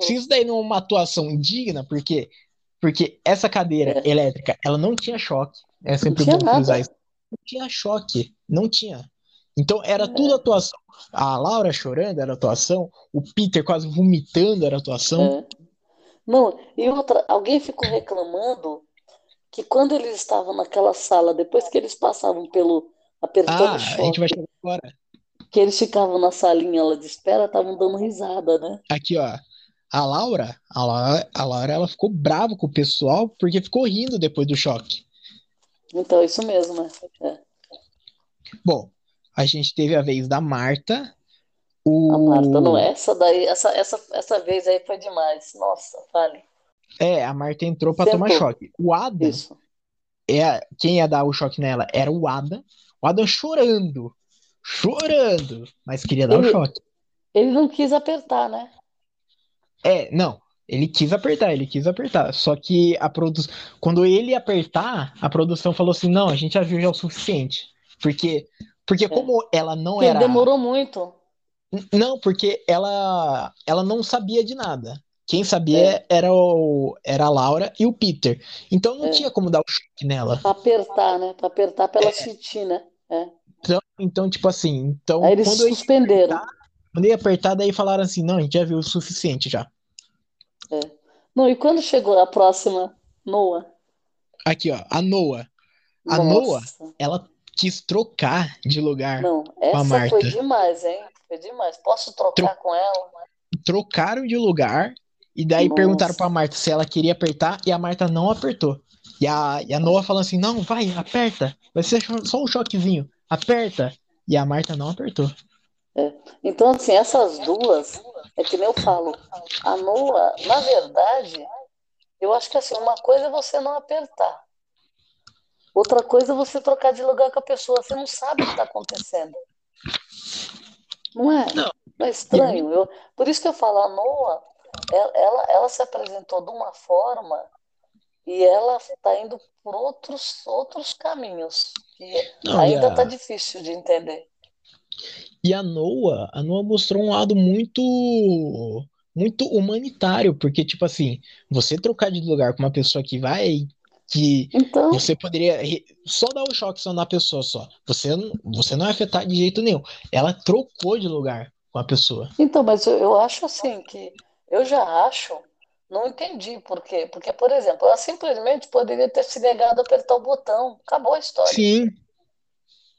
Se isso daí não é uma atuação digna, porque, porque essa cadeira É. elétrica, ela não tinha choque. É sempre bom frisar isso. Não tinha choque, não tinha. Então era É. tudo atuação. A Laura chorando era atuação, o Peter quase vomitando era atuação. É. Não, e outra, alguém ficou reclamando que quando eles estavam naquela sala, depois que eles passavam pelo apertando Ah, o a gente choque, vai chegar agora. que eles ficavam na salinha lá de espera, estavam dando risada, né? Aqui, ó. A Laura, a Laura, a Laura, ela ficou brava com o pessoal porque ficou rindo depois do choque. Então, isso mesmo, né? É. Bom, a gente teve a vez da Marta. A O... Marta, não, essa daí, essa, essa, essa vez aí foi demais. Nossa, fale. É, a Marta entrou pra Sentou. tomar choque. O Adam, Isso. é, quem ia dar o choque nela era o Adam. O Adam chorando, chorando, mas queria dar o Ele- choque. Ele não quis apertar, né? É, não, ele quis apertar, ele quis apertar. Só que a produção, quando ele apertar, a produção falou assim: não, a gente já viu já o suficiente. Porque, porque como ela não Porque era. demorou muito. Não, porque ela, ela não sabia de nada. Quem sabia era, o, era a Laura e o Peter. Então não É. tinha como dar o choque nela. Pra apertar, né? Pra apertar pra ela sentir, né? É. Então, então, tipo assim, então Aí eles quando suspenderam. apertar, quando ia apertar, daí falaram assim, não, a gente já viu o suficiente já. Não, e quando chegou a próxima, Noah? Aqui, ó, a Noah. A Nossa. Noah, ela quis trocar de lugar Não, com a essa Marta. foi demais, hein? Foi demais. Posso trocar com ela? Trocaram de lugar e daí Nossa. perguntaram pra Marta se ela queria apertar e a Marta não apertou. E a, e a Noah falando assim: não, vai, aperta. Vai ser só um choquezinho. Aperta. E a Marta não apertou. Então, assim, essas duas, é que nem eu falo, a Noa, na verdade, eu acho que assim, uma coisa é você não apertar. Outra coisa é você trocar de lugar com a pessoa. Você não sabe o que está acontecendo. Não é? Não. Não é estranho? Eu, por isso que eu falo, a Noa, ela, ela, ela se apresentou de uma forma e ela está indo por outros, outros caminhos. Que Não, e ainda a- está difícil de entender. E a Noah, a Noah mostrou um lado muito muito humanitário, porque tipo assim, você trocar de lugar com uma pessoa que vai que Então, você poderia só dar o choque só na pessoa só. Você não- você não é afetar de jeito nenhum. Ela trocou de lugar com a pessoa. Então, mas eu, eu acho assim que eu já acho, não entendi por quê. Porque, por exemplo, ela simplesmente poderia ter se negado a apertar o botão. Acabou a história. Sim,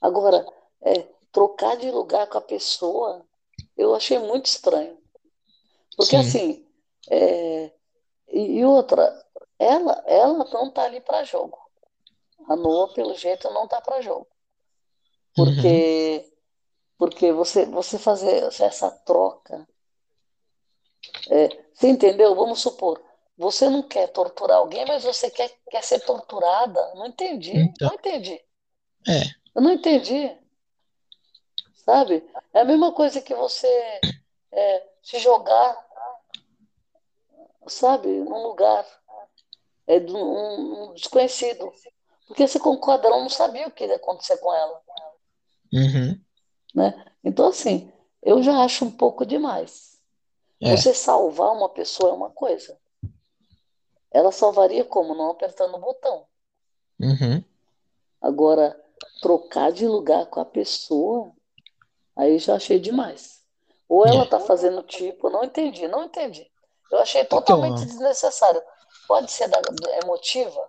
Agora, é, trocar de lugar com a pessoa, eu achei muito estranho. Porque Sim. assim, é, e outra, ela, ela não tá ali para jogo. A Noa, pelo jeito, não tá para jogo. Porque, porque você, você fazer essa troca, é, você entendeu? Vamos supor, você não quer torturar alguém, mas você quer, quer ser torturada. Não entendi, Então. não entendi. É. Eu não entendi. Sabe? É a mesma coisa que você é, se jogar, sabe, num lugar é, de um, um desconhecido. Porque você concorda, ela não sabia o que ia acontecer com ela. Uhum. né? Então, assim, eu já acho um pouco demais. É. Você salvar uma pessoa é uma coisa. Ela salvaria como? Não apertando o botão. Uhum. Agora, trocar de lugar com a pessoa, aí já achei demais. Ou ela É. tá fazendo tipo, não entendi, não entendi. Eu achei totalmente Então, desnecessário. Pode ser da, emotiva,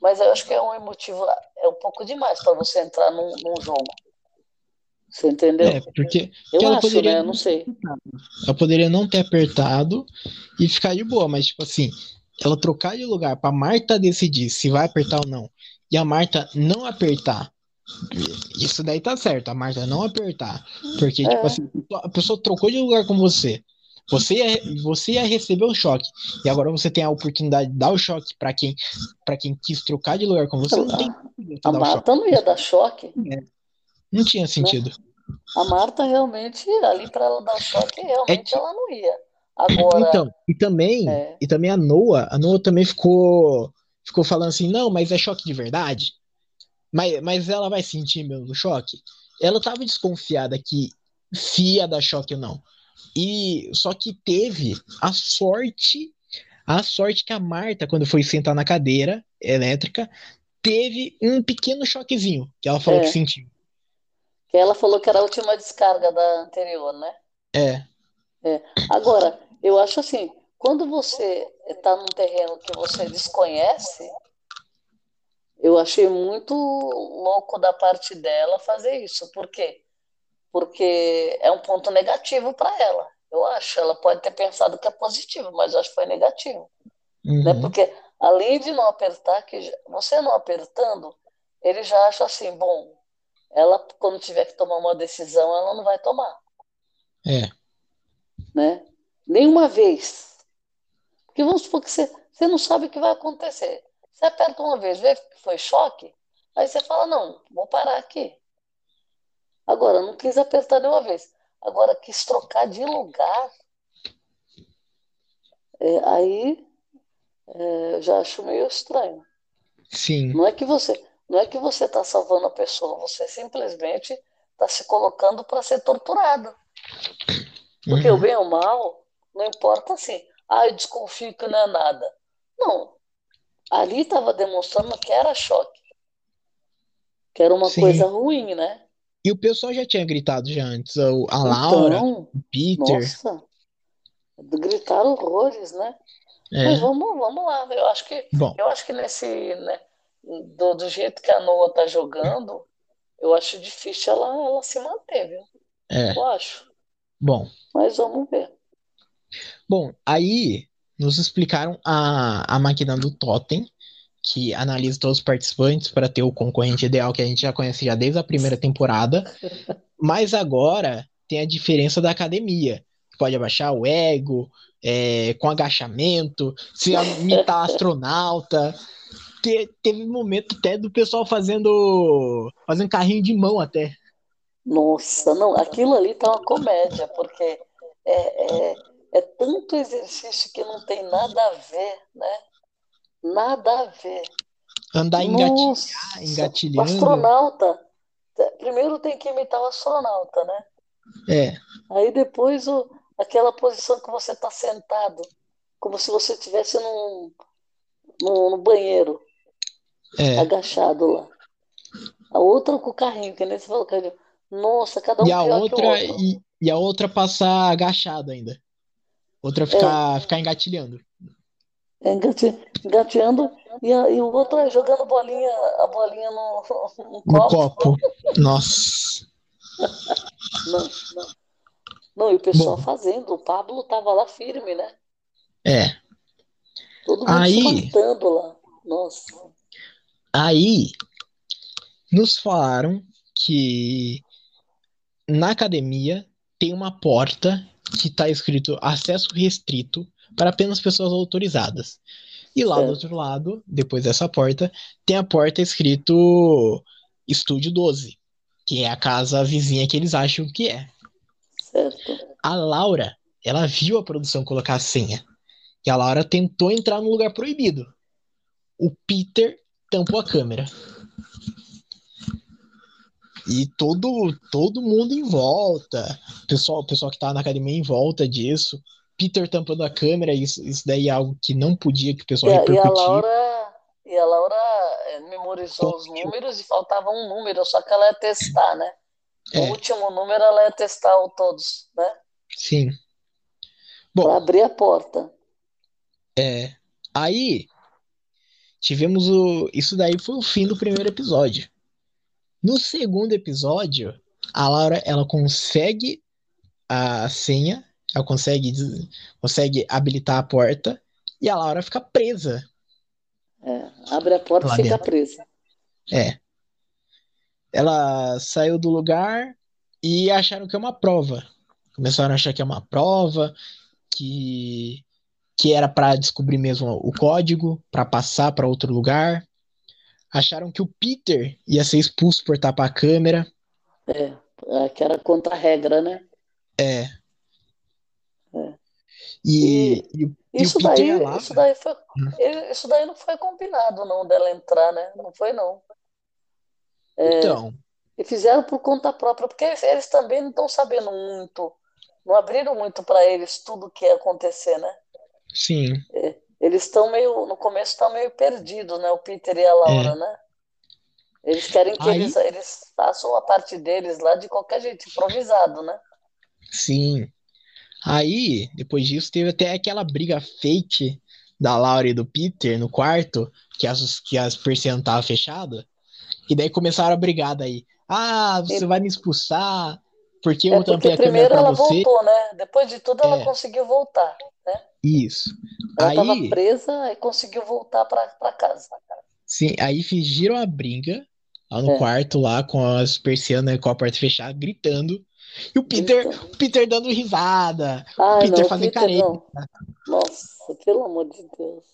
mas eu acho que é um emotivo, é um pouco demais para você entrar num, num jogo. Você entendeu? É, porque, Eu porque acho, poderia né? Eu não sei. Ela poderia não ter apertado e ficar de boa, mas tipo assim, ela trocar de lugar pra Marta decidir se vai apertar ou não, e a Marta não apertar. Isso daí tá certo, a Marta não apertar. Porque, É. tipo assim, a pessoa trocou de lugar com você. Você ia, você ia receber o choque. E agora você tem a oportunidade de dar o choque pra quem, pra quem quis trocar de lugar com você. Não tem A. Marta não ia dar choque. Não tinha sentido. A Marta realmente, ali para ela dar o choque, realmente que- ela não ia. Agora, Então, e também, É. e também a Noah, a Noah também ficou, ficou falando assim, não, mas é choque de verdade. Mas, mas ela vai sentir mesmo o choque. Ela tava desconfiada que se ia dar choque ou não. E só que teve a sorte, a sorte que a Marta, quando foi sentar na cadeira elétrica, teve um pequeno choquezinho que ela falou É. que sentiu. que ela falou que era a última descarga da anterior, né? É, Agora, eu acho assim, quando você está num terreno que você desconhece, eu achei muito louco da parte dela fazer isso. Por quê? Porque é um ponto negativo para ela. Eu acho. Ela pode ter pensado que é positivo, mas eu acho que foi negativo. né? uhum, Porque além de não apertar, que você não apertando, ele já acha assim, bom, ela quando tiver que tomar uma decisão, ela não vai tomar, é, né? Nenhuma vez. Porque vamos supor que você, você não sabe o que vai acontecer. Você aperta uma vez, vê que foi choque, aí você fala, não, vou parar aqui. Agora, não quis apertar nenhuma vez. Agora, quis trocar de lugar. É, aí é, eu já acho meio estranho. sim, Não é que você, não é que você está salvando a pessoa, você simplesmente está se colocando para ser torturado. Porque o uhum, bem ou mal, não importa assim, ah, eu desconfio que não é nada. Não. Ali estava demonstrando que era choque, que era uma Sim. coisa ruim, né? E o pessoal já tinha gritado já antes, a Laura, Então, o Peter, nossa, gritaram horrores, né? é, Mas vamos, vamos lá. Eu acho que bom, Eu acho que nesse, né, do, do jeito que a Noah tá jogando, eu acho difícil ela, ela se manter, viu? É, Eu acho. bom. Mas vamos ver. Bom, aí nos explicaram a, a máquina do Totem, que analisa todos os participantes para ter o concorrente ideal que a gente já conhece já desde a primeira temporada. Mas agora tem a diferença da academia. Pode abaixar o ego, é, com agachamento, se imitar astronauta. Te- teve momento até do pessoal fazendo, fazendo carrinho de mão até. Nossa, não, aquilo ali tá uma comédia, porque é, é, é tanto exercício que não tem nada a ver, né? Nada a ver. Andar Nossa, engatilhando. astronauta, te- primeiro tem que imitar o astronauta, né? É, Aí depois o, aquela posição que você está sentado, como se você estivesse num, num, no banheiro, é. agachado lá. A outra com o carrinho, que nem você falou, carrinho. Nossa, cada um E a outra, outro. e, e a outra passar agachado ainda. Outra ficar, ficar engatilhando. É, engate- engateando e, a- e o outro é jogando bolinha, a bolinha no, no No copo. copo. Nossa. Não, não. Não, e o pessoal Bom. fazendo. O Pablo tava lá firme, né? É. Todo mundo Aí- lá. Nossa. Aí nos falaram que na academia tem uma porta que está escrito acesso restrito para apenas pessoas autorizadas. E lá do outro lado, depois dessa porta, tem a porta escrito Estúdio 12, que é a casa vizinha que eles acham que é. Certo. A Laura, ela viu a produção colocar a senha. E a Laura tentou entrar no lugar proibido. O Peter tampou a câmera. E todo, todo mundo em volta. O pessoal, pessoal que tava na academia em volta disso. Peter tampando a câmera, isso, isso daí é algo que não podia que o E pessoal a, e a repercutir. Laura, e a Laura é, memorizou os Conseguiu. números e faltava um número, só que ela ia testar, né? O É. último número ela ia testar o todos, né? Sim. Bom, abrir a porta. é. Aí tivemos o. Isso daí foi o fim do primeiro episódio. No segundo episódio, a Laura ela consegue a senha, ela consegue, consegue habilitar a porta e a Laura fica presa. É, abre a porta e fica dentro. presa. É. Ela saiu do lugar e acharam que é uma prova. Começaram a achar que é uma prova, que, que era para descobrir mesmo o código, para passar para outro lugar. Acharam que o Peter ia ser expulso por tapar a câmera. É, que era contra a regra, né? É. E, e, e Isso daí, Laura. isso daí foi, Hum. isso daí não foi combinado, não, dela entrar, né? Não foi, não. É, Então, e fizeram por conta própria, porque eles, eles também não estão sabendo muito, não abriram muito para eles tudo o que ia acontecer, né? sim. Eles estão meio, no começo estão meio perdidos, né? O Peter e a Laura, né? Eles querem que É. Aí- eles, eles façam a parte deles lá de qualquer jeito, improvisado, né? Sim. Aí, depois disso, teve até aquela briga fake da Laura e do Peter no quarto, que as, que as persianas estavam fechadas. E daí começaram a brigar daí. Ah, você E- vai me expulsar porque É eu tampei porque a câmera primeiro pra ela você. voltou, né? Depois de tudo ela É. conseguiu voltar. Isso. Ela Aí, presa e conseguiu voltar para casa. sim, aí fingiram a briga lá no É. quarto, lá com as persianas com a porta fechada, gritando. E o Peter, o Peter dando risada. Ai, Peter não, fazendo careta. Nossa, pelo amor de Deus.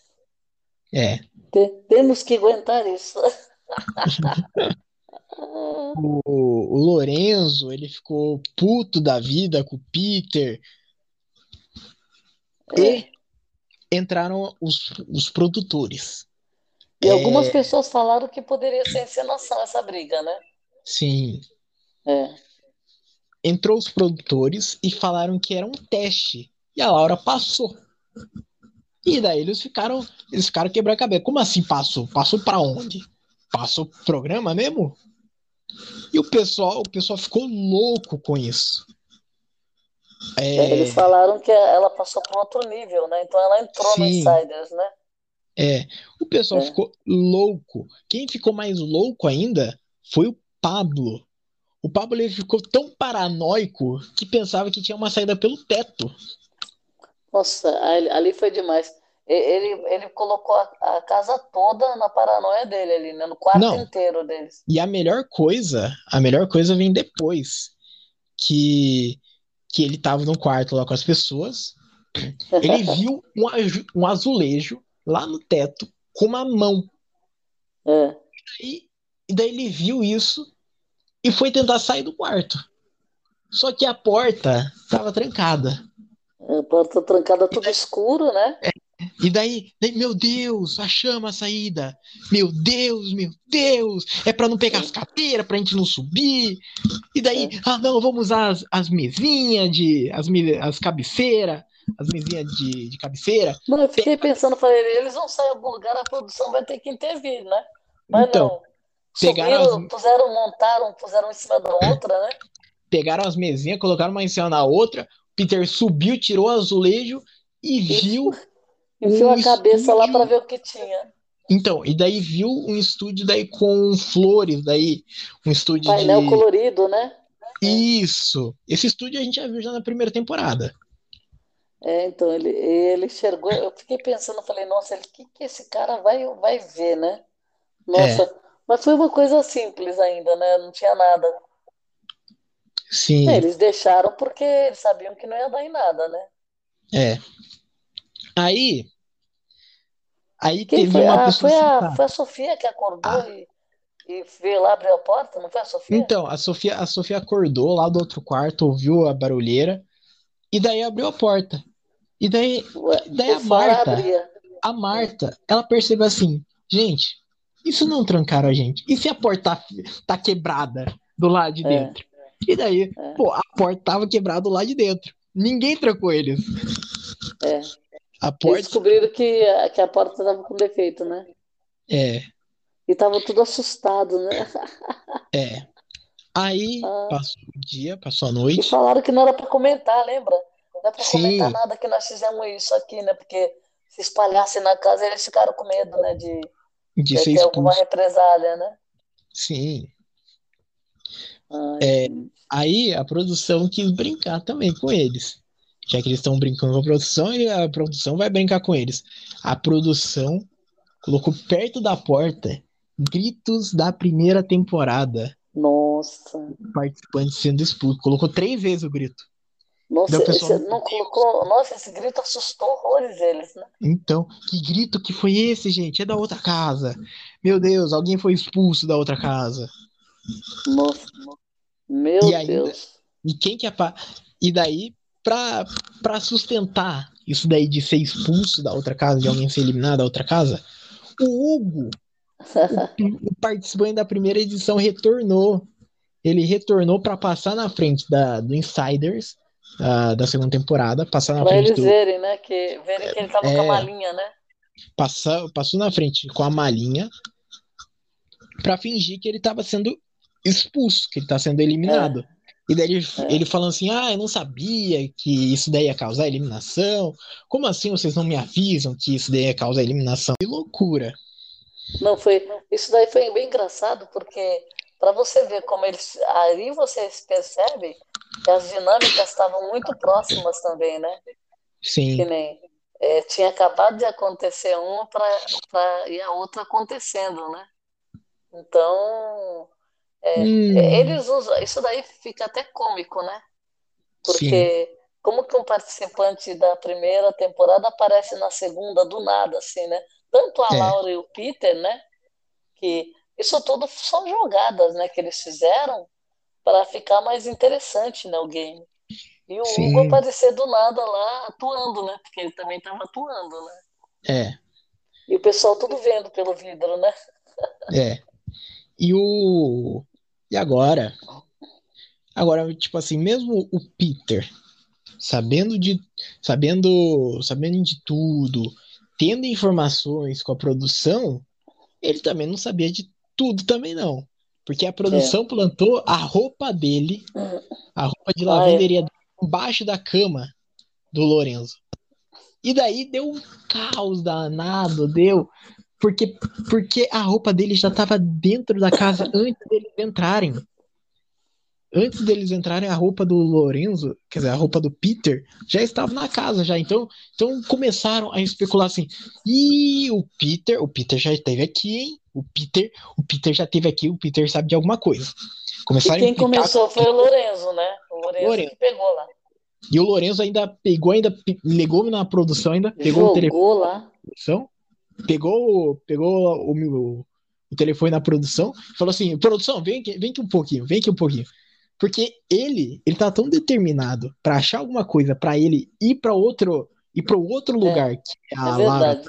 É. Te- temos que aguentar isso. O, o Lorenzo, ele ficou puto da vida com o Peter. É. E entraram os, os produtores. E É. algumas pessoas falaram que poderia ser encenação essa briga, né? Sim. É. Entrou os produtores e falaram que era um teste. E a Laura passou. E daí eles ficaram, eles ficaram quebrando a cabeça. Como assim passou? Passou pra onde? Passou pro programa mesmo? E o pessoal, o pessoal ficou louco com isso. É, eles falaram que ela passou para outro nível, né? Então ela entrou no Sim. Insiders, né? é, o pessoal É. ficou louco. Quem ficou mais louco ainda foi o Pablo. O Pablo ele ficou tão paranoico que pensava que tinha uma saída pelo teto. Nossa, ali foi demais. Ele, ele colocou a, a casa toda na paranoia dele ali, né? No quarto Não. inteiro deles. E a melhor coisa, a melhor coisa vem depois. Que, que ele tava no quarto lá com as pessoas. Ele viu um, um azulejo lá no teto com uma mão. É. E, e daí ele viu isso e foi tentar sair do quarto. Só que a porta estava trancada. A porta trancada, tudo escuro, né? E daí, daí, meu Deus, achamos a saída. Meu Deus, meu Deus, é para não pegar as cadeiras, pra gente não subir. E daí, ah, não, vamos usar as, as mesinhas de. As, as cabeceiras, as mesinhas de, de cabeceira. Não, eu fiquei pensando, falei, eles vão sair em algum lugar, a produção vai ter que intervir, né? Mas Então, não. Pegaram Subiram, as- puseram, montaram, puseram em cima da outra, né? pegaram as mesinhas, colocaram uma em cima na outra. Peter subiu, tirou o azulejo e viu. Enfiou Um a cabeça lá estúdio. para ver o que tinha. Então, e daí viu um estúdio daí com flores, daí um estúdio Painel de. colorido, né? Isso. Esse estúdio a gente já viu já na primeira temporada. É, então ele, ele enxergou. Eu fiquei pensando, falei, nossa, o que, que esse cara vai, vai ver, né? Nossa, É. mas foi uma coisa simples ainda, né? Não tinha nada. Sim. É, eles deixaram porque eles sabiam que não ia dar em nada, né? É. Aí. Aí Quem teve foi? uma Ah, pessoa foi a, foi a Sofia que acordou Ah. e, e veio lá abrir a porta, não foi a Sofia? Então, a Sofia, a Sofia acordou lá do outro quarto, ouviu a barulheira, e daí abriu a porta. E daí, Ué, daí a Marta, abria. a Marta, ela percebeu assim, gente, isso não trancaram a gente. E se a porta tá, tá quebrada do lado de É. dentro? E daí, É. pô, a porta tava quebrada do lado de dentro. Ninguém trancou eles. É. A Eles porta, descobriram que, a- que a porta estava com defeito, né? é, E estavam tudo assustado, né? é. Aí Ah. passou o dia, passou a E noite. falaram que não era para comentar, lembra? Não é para Sim. comentar nada que nós fizemos isso aqui, né? Porque se espalhasse na casa, eles ficaram com medo, né? De, De de ser ter alguma expulso. represália, né? Sim. Ai, É. Aí a produção quis brincar também com eles. Já que eles estão brincando com a produção, e a produção vai brincar com eles. A produção colocou perto da porta gritos da primeira temporada. Nossa. Participantes sendo expulsos. Colocou três vezes o grito. Nossa, esse não colocou. Nossa, esse grito assustou horrores eles, né? Então, que grito que foi esse, gente? É da outra casa. Meu Deus, alguém foi expulso da outra casa. Nossa. Meu E ainda- Deus. E quem que apa... E daí, pra, pra sustentar isso daí de ser expulso da outra casa, de alguém ser eliminado da outra casa, o Hugo, o, o participante da primeira edição, retornou. Ele retornou pra passar na frente da, do Insiders ah, da segunda temporada, passar na Pra frente eles do. verem, né? Que, verem que ele tava com a É. malinha, né? Passar, passou na frente com a malinha pra fingir que ele tava sendo expulso, que ele tá sendo eliminado. E daí ele, É. ele falando assim: Ah, eu não sabia que isso daí ia causar eliminação. Como assim vocês não me avisam que isso daí ia causar eliminação? Que loucura. Não, foi. Isso daí foi bem engraçado, porque para você ver como eles. Aí você percebe que as dinâmicas estavam muito próximas também, né? Sim, Que nem. é, tinha acabado de acontecer uma pra, e a outra acontecendo, né? Então. é, Hum. eles usam. Isso daí fica até cômico, né? Porque. Como que um participante da primeira temporada aparece na segunda do nada, assim, né? Tanto a É. Laura e o Peter, né? Que isso tudo são jogadas, né? Que eles fizeram para ficar mais interessante, né? O game. E o Sim. Hugo aparecer do nada lá atuando, né? Porque ele também estava atuando, né? é, E o pessoal tudo vendo pelo vidro, né? é. E o. E agora? Agora, tipo assim, mesmo o Peter, sabendo de. Sabendo. Sabendo de tudo, tendo informações com a produção, ele também não sabia de tudo também, não. Porque a produção plantou a roupa dele, a roupa de Ah, é. lavanderia embaixo da cama do Lorenzo. E daí deu um caos danado, deu. Porque, porque a roupa dele já estava dentro da casa antes deles entrarem. Antes deles entrarem, a roupa do Lorenzo, quer dizer, a roupa do Peter, já estava na casa já. Então, então começaram a especular assim: e o Peter, o Peter já esteve aqui, hein? O Peter, o Peter já esteve aqui, o Peter sabe de alguma coisa. Começaram e quem começou foi o Lorenzo, né? O Lorenzo, Lorenzo. que pegou lá. E o Lorenzo ainda pegou, ainda ligou na produção, ainda pegou Jogou o telefone. lá. Produção, pegou, pegou o, o, o telefone na produção, falou assim: produção, vem aqui, vem aqui um pouquinho, vem aqui um pouquinho. Porque ele, ele tá tão determinado para achar alguma coisa para ele ir para outro, ir para outro lugar é, que é a é Lara,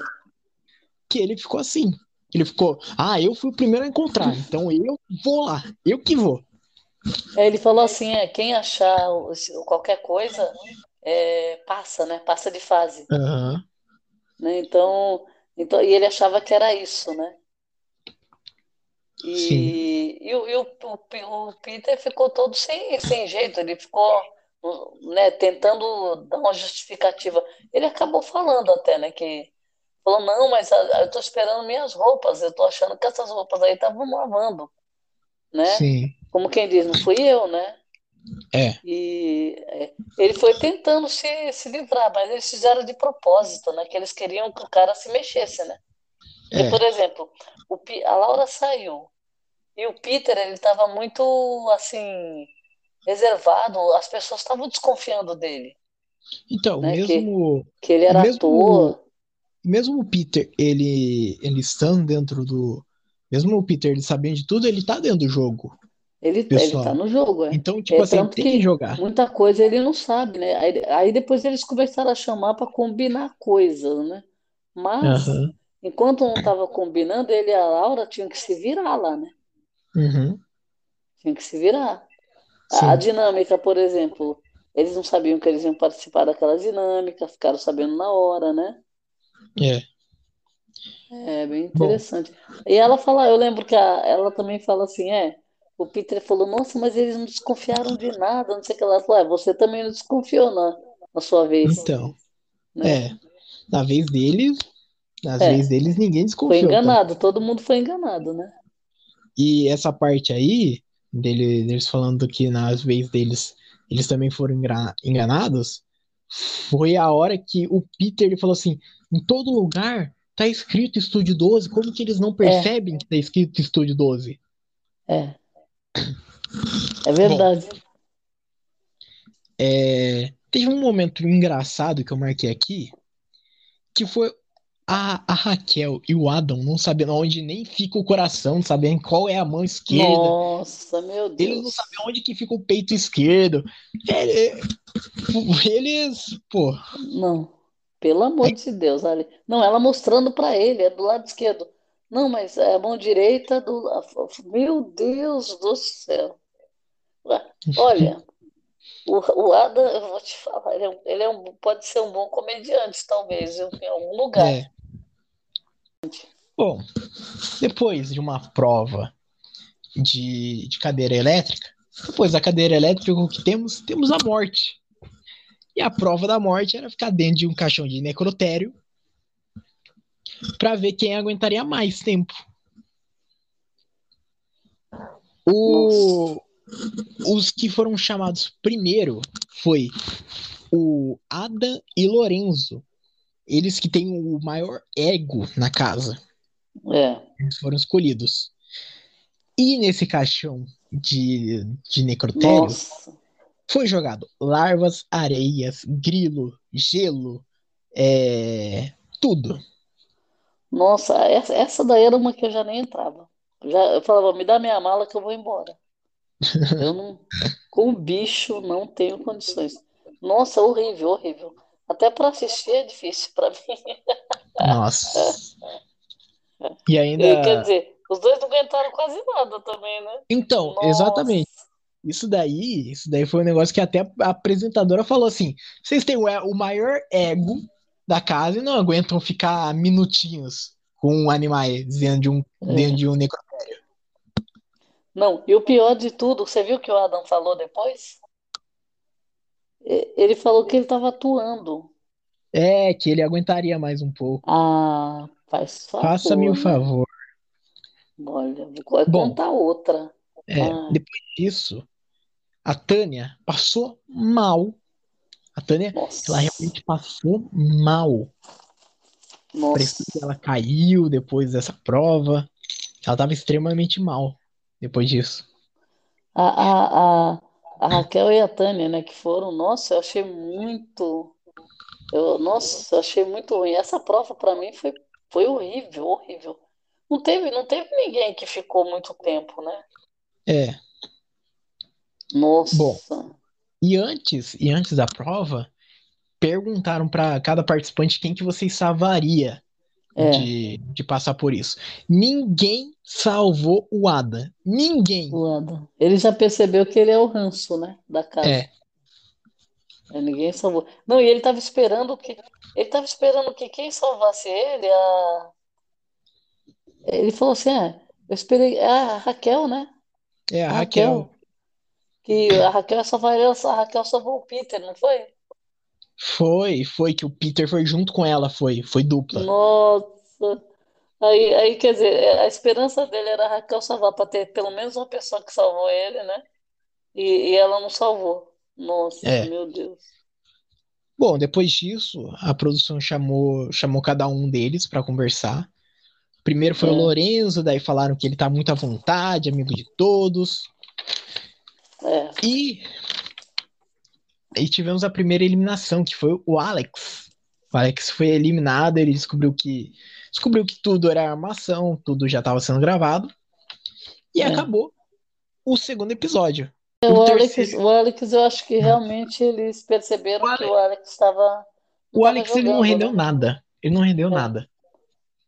que ele ficou assim. Ele ficou, ah, eu fui o primeiro a encontrar, então eu vou lá, eu que vou. É, ele falou assim, é, quem achar qualquer coisa, é, passa, né? Passa de fase. Uhum. Né? Então, então, e ele achava que era isso, né? E, e, o, e o, o, o, Peter ficou todo sem, sem jeito, ele ficou né, tentando dar uma justificativa. Ele acabou falando até, né, que falou, não, mas eu estou esperando minhas roupas, eu estou achando que essas roupas aí estavam lavando, né? Sim. Como quem diz, não fui eu, né? É. E é, ele foi tentando se, se livrar, mas eles fizeram de propósito, né? Que eles queriam que o cara se mexesse, né? É. por exemplo, o, a Laura saiu e o Peter, ele estava muito, assim, reservado. As pessoas estavam desconfiando dele. Então, né? mesmo... Que, que ele era mesmo, ator. Mesmo o Peter, ele, ele estando dentro do... Mesmo o Peter, ele sabendo de tudo, ele tá dentro do jogo. Ele, ele tá no jogo, é. Então, tipo é, assim, tem que, que jogar. Muita coisa ele não sabe, né? Aí, aí depois eles começaram a chamar para combinar coisas, né? Mas, uhum. enquanto não tava combinando, ele e a Laura tinham que se virar lá, né? Uhum. Tinha que se virar. A, a dinâmica, por exemplo, eles não sabiam que eles iam participar daquela dinâmica, ficaram sabendo na hora, né? É. É bem interessante. Bom. E ela fala, eu lembro que a, ela também fala assim, é, o Peter falou, nossa, mas eles não desconfiaram de nada, não sei o que ela falou, é, você também não desconfiou na, na sua vez. Então, né? é, na vez deles, nas é. vezes deles ninguém desconfiou. Foi enganado, tá? todo mundo foi enganado, né? E essa parte aí, dele, deles falando que nas vezes deles eles também foram enganados, foi a hora que o Peter ele falou assim, em todo lugar tá escrito Estúdio 12, como que eles não é. percebem é. que tá escrito Estúdio 12? É. É verdade. Bom, é, teve um momento engraçado que eu marquei aqui, que foi a, a Raquel e o Adam não sabendo onde nem fica o coração, não sabendo qual é a mão esquerda. Nossa, meu Deus. Eles não sabem onde que fica o peito esquerdo. Eles, pô. Não, pelo amor é. de Deus, ali. Não, ela mostrando para ele, é do lado esquerdo. Não, mas é a mão direita do. Meu Deus do céu. Olha, o, o Adam, eu vou te falar, ele, é, ele é um, pode ser um bom comediante, talvez, em algum lugar. É. Bom, depois de uma prova de, de cadeira elétrica, depois da cadeira elétrica, o que temos? Temos a morte. E a prova da morte era ficar dentro de um caixão de necrotério para ver quem aguentaria mais tempo. O, os que foram chamados primeiro foi o Adam e Lorenzo. Eles que têm o maior ego na casa. É. Eles foram escolhidos. E nesse caixão de, de necrotério Nossa. Foi jogado larvas, areias, grilo, gelo, é, tudo. Nossa, essa, essa daí era uma que eu já nem entrava. Já, eu falava, me dá minha mala que eu vou embora. Eu não, com bicho não tenho condições. Nossa, horrível, horrível. Até para assistir é difícil para mim. Nossa. E ainda. Quer dizer, os dois não aguentaram quase nada também, né? Então, Nossa. exatamente. Isso daí, isso daí foi um negócio que até a apresentadora falou assim: vocês têm o maior ego da casa e não aguentam ficar minutinhos com animais dentro de um, é. dentro de um necrotério. Não, e o pior de tudo, você viu o que o Adam falou depois? Ele falou que ele estava atuando. É, que ele aguentaria mais um pouco. Ah, Faz favor, Faça-me o né? favor. Olha, vou Bom, contar outra. é, Ah, depois disso, a Tânia passou mal. A Tânia, ela nossa, realmente passou mal. Nossa. ela caiu depois dessa prova. Ela estava extremamente mal depois disso. A, a, a, a Raquel e a Tânia, né, que foram, nossa, eu achei muito, eu, nossa, eu achei muito ruim. Essa prova para mim foi, foi horrível, horrível. Não teve, não teve ninguém que ficou muito tempo, né? É, bom, Nossa, e antes, e antes da prova, perguntaram para cada participante quem que vocês salvaria é, de, de passar por isso. Ninguém salvou o Ada. Ninguém. o Adam. Ele já percebeu que ele é o ranço, né, da casa. É, É, ninguém salvou. Não, e ele estava esperando que, ele estava esperando que quem salvasse ele, a, ele falou assim, ah, eu esperei, é a Raquel, né? é a A Raquel. Raquel. Que a Raquel salvaria, a Raquel salvou o Peter, não foi? Foi, foi que o Peter foi junto com ela, foi, foi dupla. Nossa. Aí, aí, quer dizer, a esperança dele era a Raquel salvar, para ter pelo menos uma pessoa que salvou ele, né? E, e ela não salvou. Nossa, É. meu Deus. Bom, depois disso, a produção chamou, chamou cada um deles para conversar. Primeiro foi o É, Lorenzo, daí falaram que ele tá muito à vontade, amigo de todos. É, E aí tivemos a primeira eliminação, que foi o Alex. O Alex foi eliminado, ele descobriu que descobriu que tudo era armação, tudo já estava sendo gravado e é. acabou o segundo episódio. É, O O Alex, terceiro, o Alex, eu acho que realmente eles o perceberam que Ale- o Alex estava não o Alex ele não jogando, rendeu né? nada. Ele não rendeu É, nada.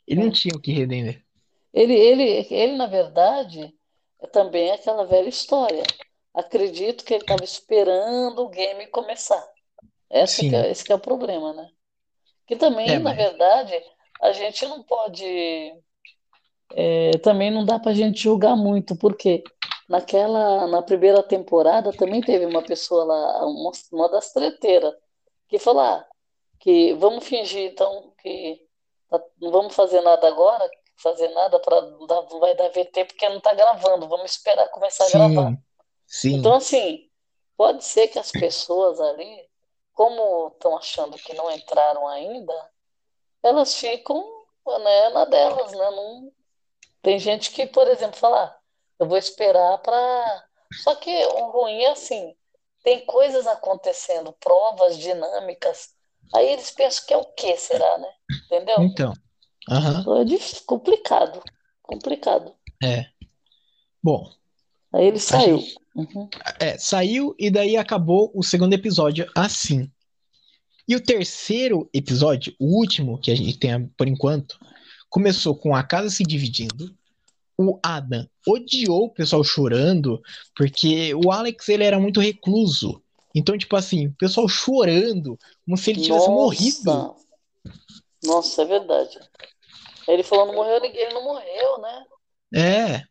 Ele não é. tinha o que render. Ele, ele, ele, na verdade, é também aquela velha história. Acredito que ele estava esperando o game começar. Essa que Sim. é, esse que é o problema, né? Que É, também, na mas verdade, a gente não pode. é, também não dá pra gente julgar muito, porque naquela, na primeira temporada também teve uma pessoa lá, uma, uma das treteiras, que falou, ah, que vamos fingir então que tá- não vamos fazer nada agora, fazer nada para não vai dar VT porque não tá gravando, vamos esperar começar a gravar. Sim, Então, sim. assim, pode ser que as pessoas ali, como estão achando que não entraram ainda, elas ficam, né, na delas, né? Não... Tem gente que, por exemplo, fala, "Ah, eu vou esperar para. Só que o ruim é assim, tem coisas acontecendo, provas dinâmicas, aí eles pensam que é o quê, será, né? Entendeu? Então, aham, Então é difícil, complicado, complicado. é. Bom, Aí ele saiu. gente Uhum. é, saiu e daí acabou o segundo episódio assim. E o terceiro episódio, o último que a gente tem por enquanto, começou com a casa se dividindo. O Adam odiou o pessoal chorando, porque o Alex ele era muito recluso. Então, tipo assim, o pessoal chorando, como se ele tivesse morrido. Nossa, nossa, é verdade. Ele falou, não morreu ninguém, ele não morreu, né? É,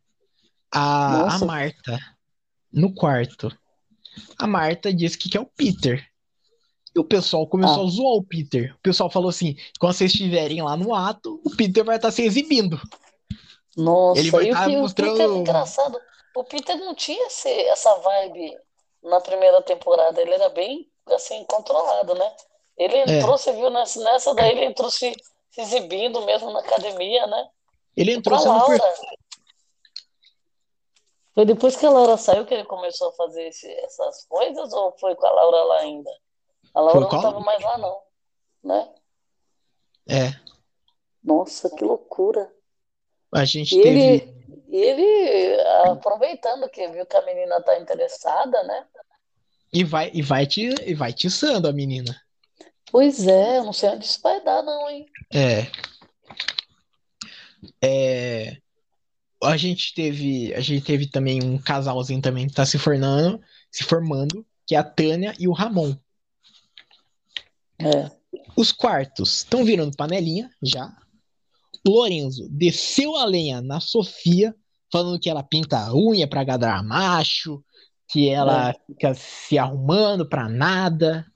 a, a Marta, no quarto. A Marta disse que quer o Peter. E o pessoal começou ah, a zoar o Peter. O pessoal falou assim: quando vocês estiverem lá no ato, o Peter vai estar se exibindo. Ele nossa, vai e o, estar Pe- o Peter, mostrando. engraçado, o Peter não tinha esse, essa vibe na primeira temporada, ele era bem, assim, controlado, né? Ele É, entrou, você viu, nessa, nessa daí ele entrou se, se exibindo mesmo na academia, né? ele entrou sendo Laura, perfeito. Foi depois que a Laura saiu que ele começou a fazer esse- essas coisas, ou foi com a Laura lá ainda? A Laura não estava mais lá, não, né? É, Nossa, que loucura. a gente E teve. ele, ele aproveitando que viu que a menina tá interessada, né? E vai, e vai, te, e vai tiçando a menina. Pois é, eu não sei onde isso vai dar, não, hein? É, é. A gente teve, a gente teve também um casalzinho também que tá se formando, se formando, que é a Tânia e o Ramon. É. Os quartos estão virando panelinha já. O Lorenzo desceu a lenha na Sofia, falando que ela pinta a unha pra agradar macho, que ela É. fica se arrumando pra nada.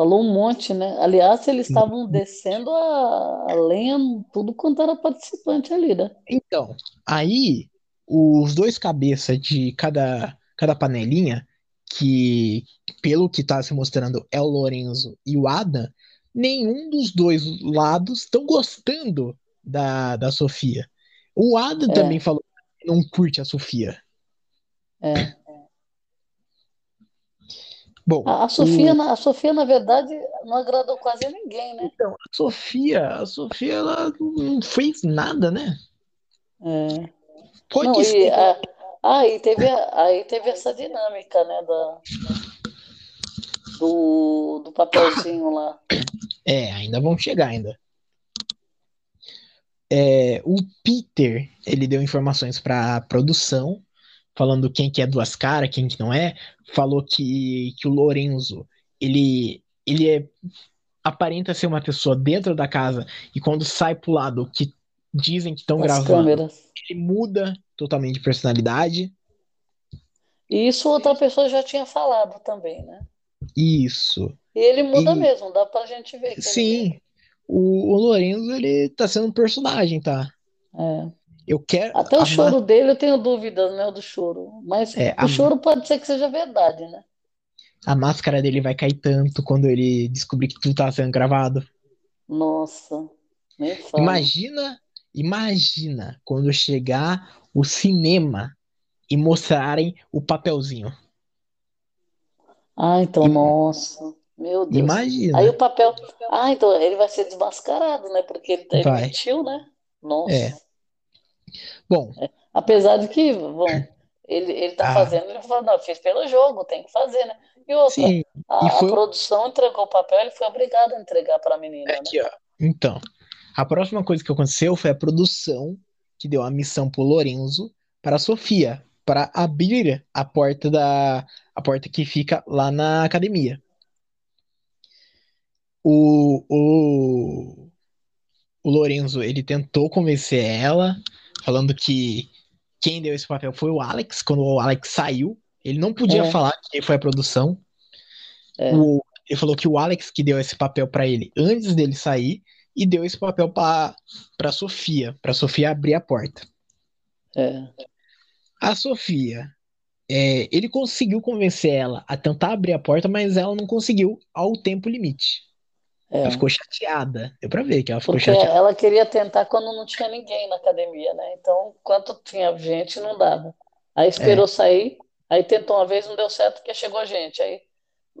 Falou um monte, né? Aliás, eles estavam descendo a, lenha, tudo quanto era participante ali, né? Então, aí os dois cabeças de cada, cada panelinha, que pelo que tá se mostrando é o Lorenzo e o Adam, nenhum dos dois lados estão gostando da, da Sofia. O Adam É, também falou que não curte a Sofia. é. Bom, A, a Sofia, o, na- a Sofia, na verdade, não agradou quase ninguém, né? então, a Sofia, a Sofia, ela não fez nada, né? É. Pode Não, e a, aí teve, a- aí teve essa dinâmica, né, da, do, do papelzinho lá. É, ainda vão chegar ainda. É, o Peter, ele deu informações para produção, falando quem que é duas caras, quem que não é. Falou que, que o Lorenzo, ele, ele é, aparenta ser uma pessoa dentro da casa e quando sai pro lado que dizem que estão gravando, câmeras. ele muda totalmente de personalidade. E isso outra pessoa já tinha falado também, né? Isso. E ele muda E mesmo, dá pra gente ver que ele sim, o, o Lorenzo, ele tá sendo um personagem, tá? é. Eu quero Até o a, ma- choro dele eu tenho dúvidas, né, do choro. Mas é, a o choro pode ser que seja verdade, né? A máscara dele vai cair tanto quando ele descobrir que tudo tá sendo gravado. Nossa. Imagina, imagina quando chegar o cinema e mostrarem o papelzinho. Ah, então, Im- nossa, meu Deus. Aí Imagina. o papel. Ah, então ele vai ser desmascarado, né? Porque ele, ele mentiu, né? É. Bom, Apesar de que, bom, ele, ele tá ah, fazendo, ele falou, não, fiz pelo jogo, tem que fazer, né? E outra, sim. E a, a foi produção entregou o papel, ele foi obrigado a entregar para a menina, né? aqui, ó. Então, a próxima coisa que aconteceu foi a produção que deu a missão pro Lorenzo para a Sofia, para abrir a porta da a porta que fica lá na academia. O, o, o Lorenzo, ele tentou convencer ela, falando que quem deu esse papel foi o Alex, quando o Alex saiu. Ele não podia É, falar que foi a produção. é, O, ele falou que o Alex que deu esse papel pra ele antes dele sair e deu esse papel para para Sofia, para Sofia abrir a porta. é. A Sofia, é, ele conseguiu convencer ela a tentar abrir a porta, mas ela não conseguiu ao tempo limite. Ela É. ficou chateada. Deu pra ver que ela ficou Porque chateada. ela queria tentar quando não tinha ninguém na academia, né? Então, quando tinha gente, não dava. Aí É, esperou sair, aí tentou uma vez, não deu certo porque chegou gente. Aí,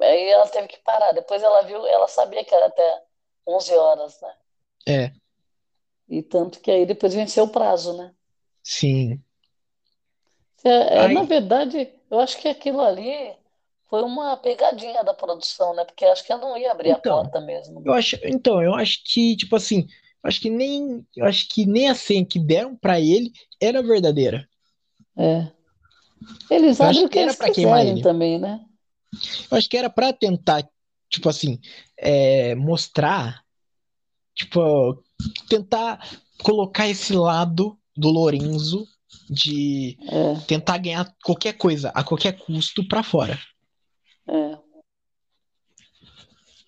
aí ela teve que parar. Depois ela viu, ela sabia que era até 11 horas, né? é, E tanto que aí depois venceu o prazo, né? sim. É, é, na verdade, eu acho que aquilo ali foi uma pegadinha da produção, né? Porque acho que ela não ia abrir a então, porta mesmo. eu acho, então, eu acho que, tipo assim, acho que nem, eu acho que nem a senha que deram pra ele era verdadeira. É. Eles Eu abrem acho o que que era eles queimar quiserem ele. também, né? Eu acho que era pra tentar, tipo assim, é, mostrar, tipo, tentar colocar esse lado do Lorenzo de É, tentar ganhar qualquer coisa a qualquer custo pra fora. É.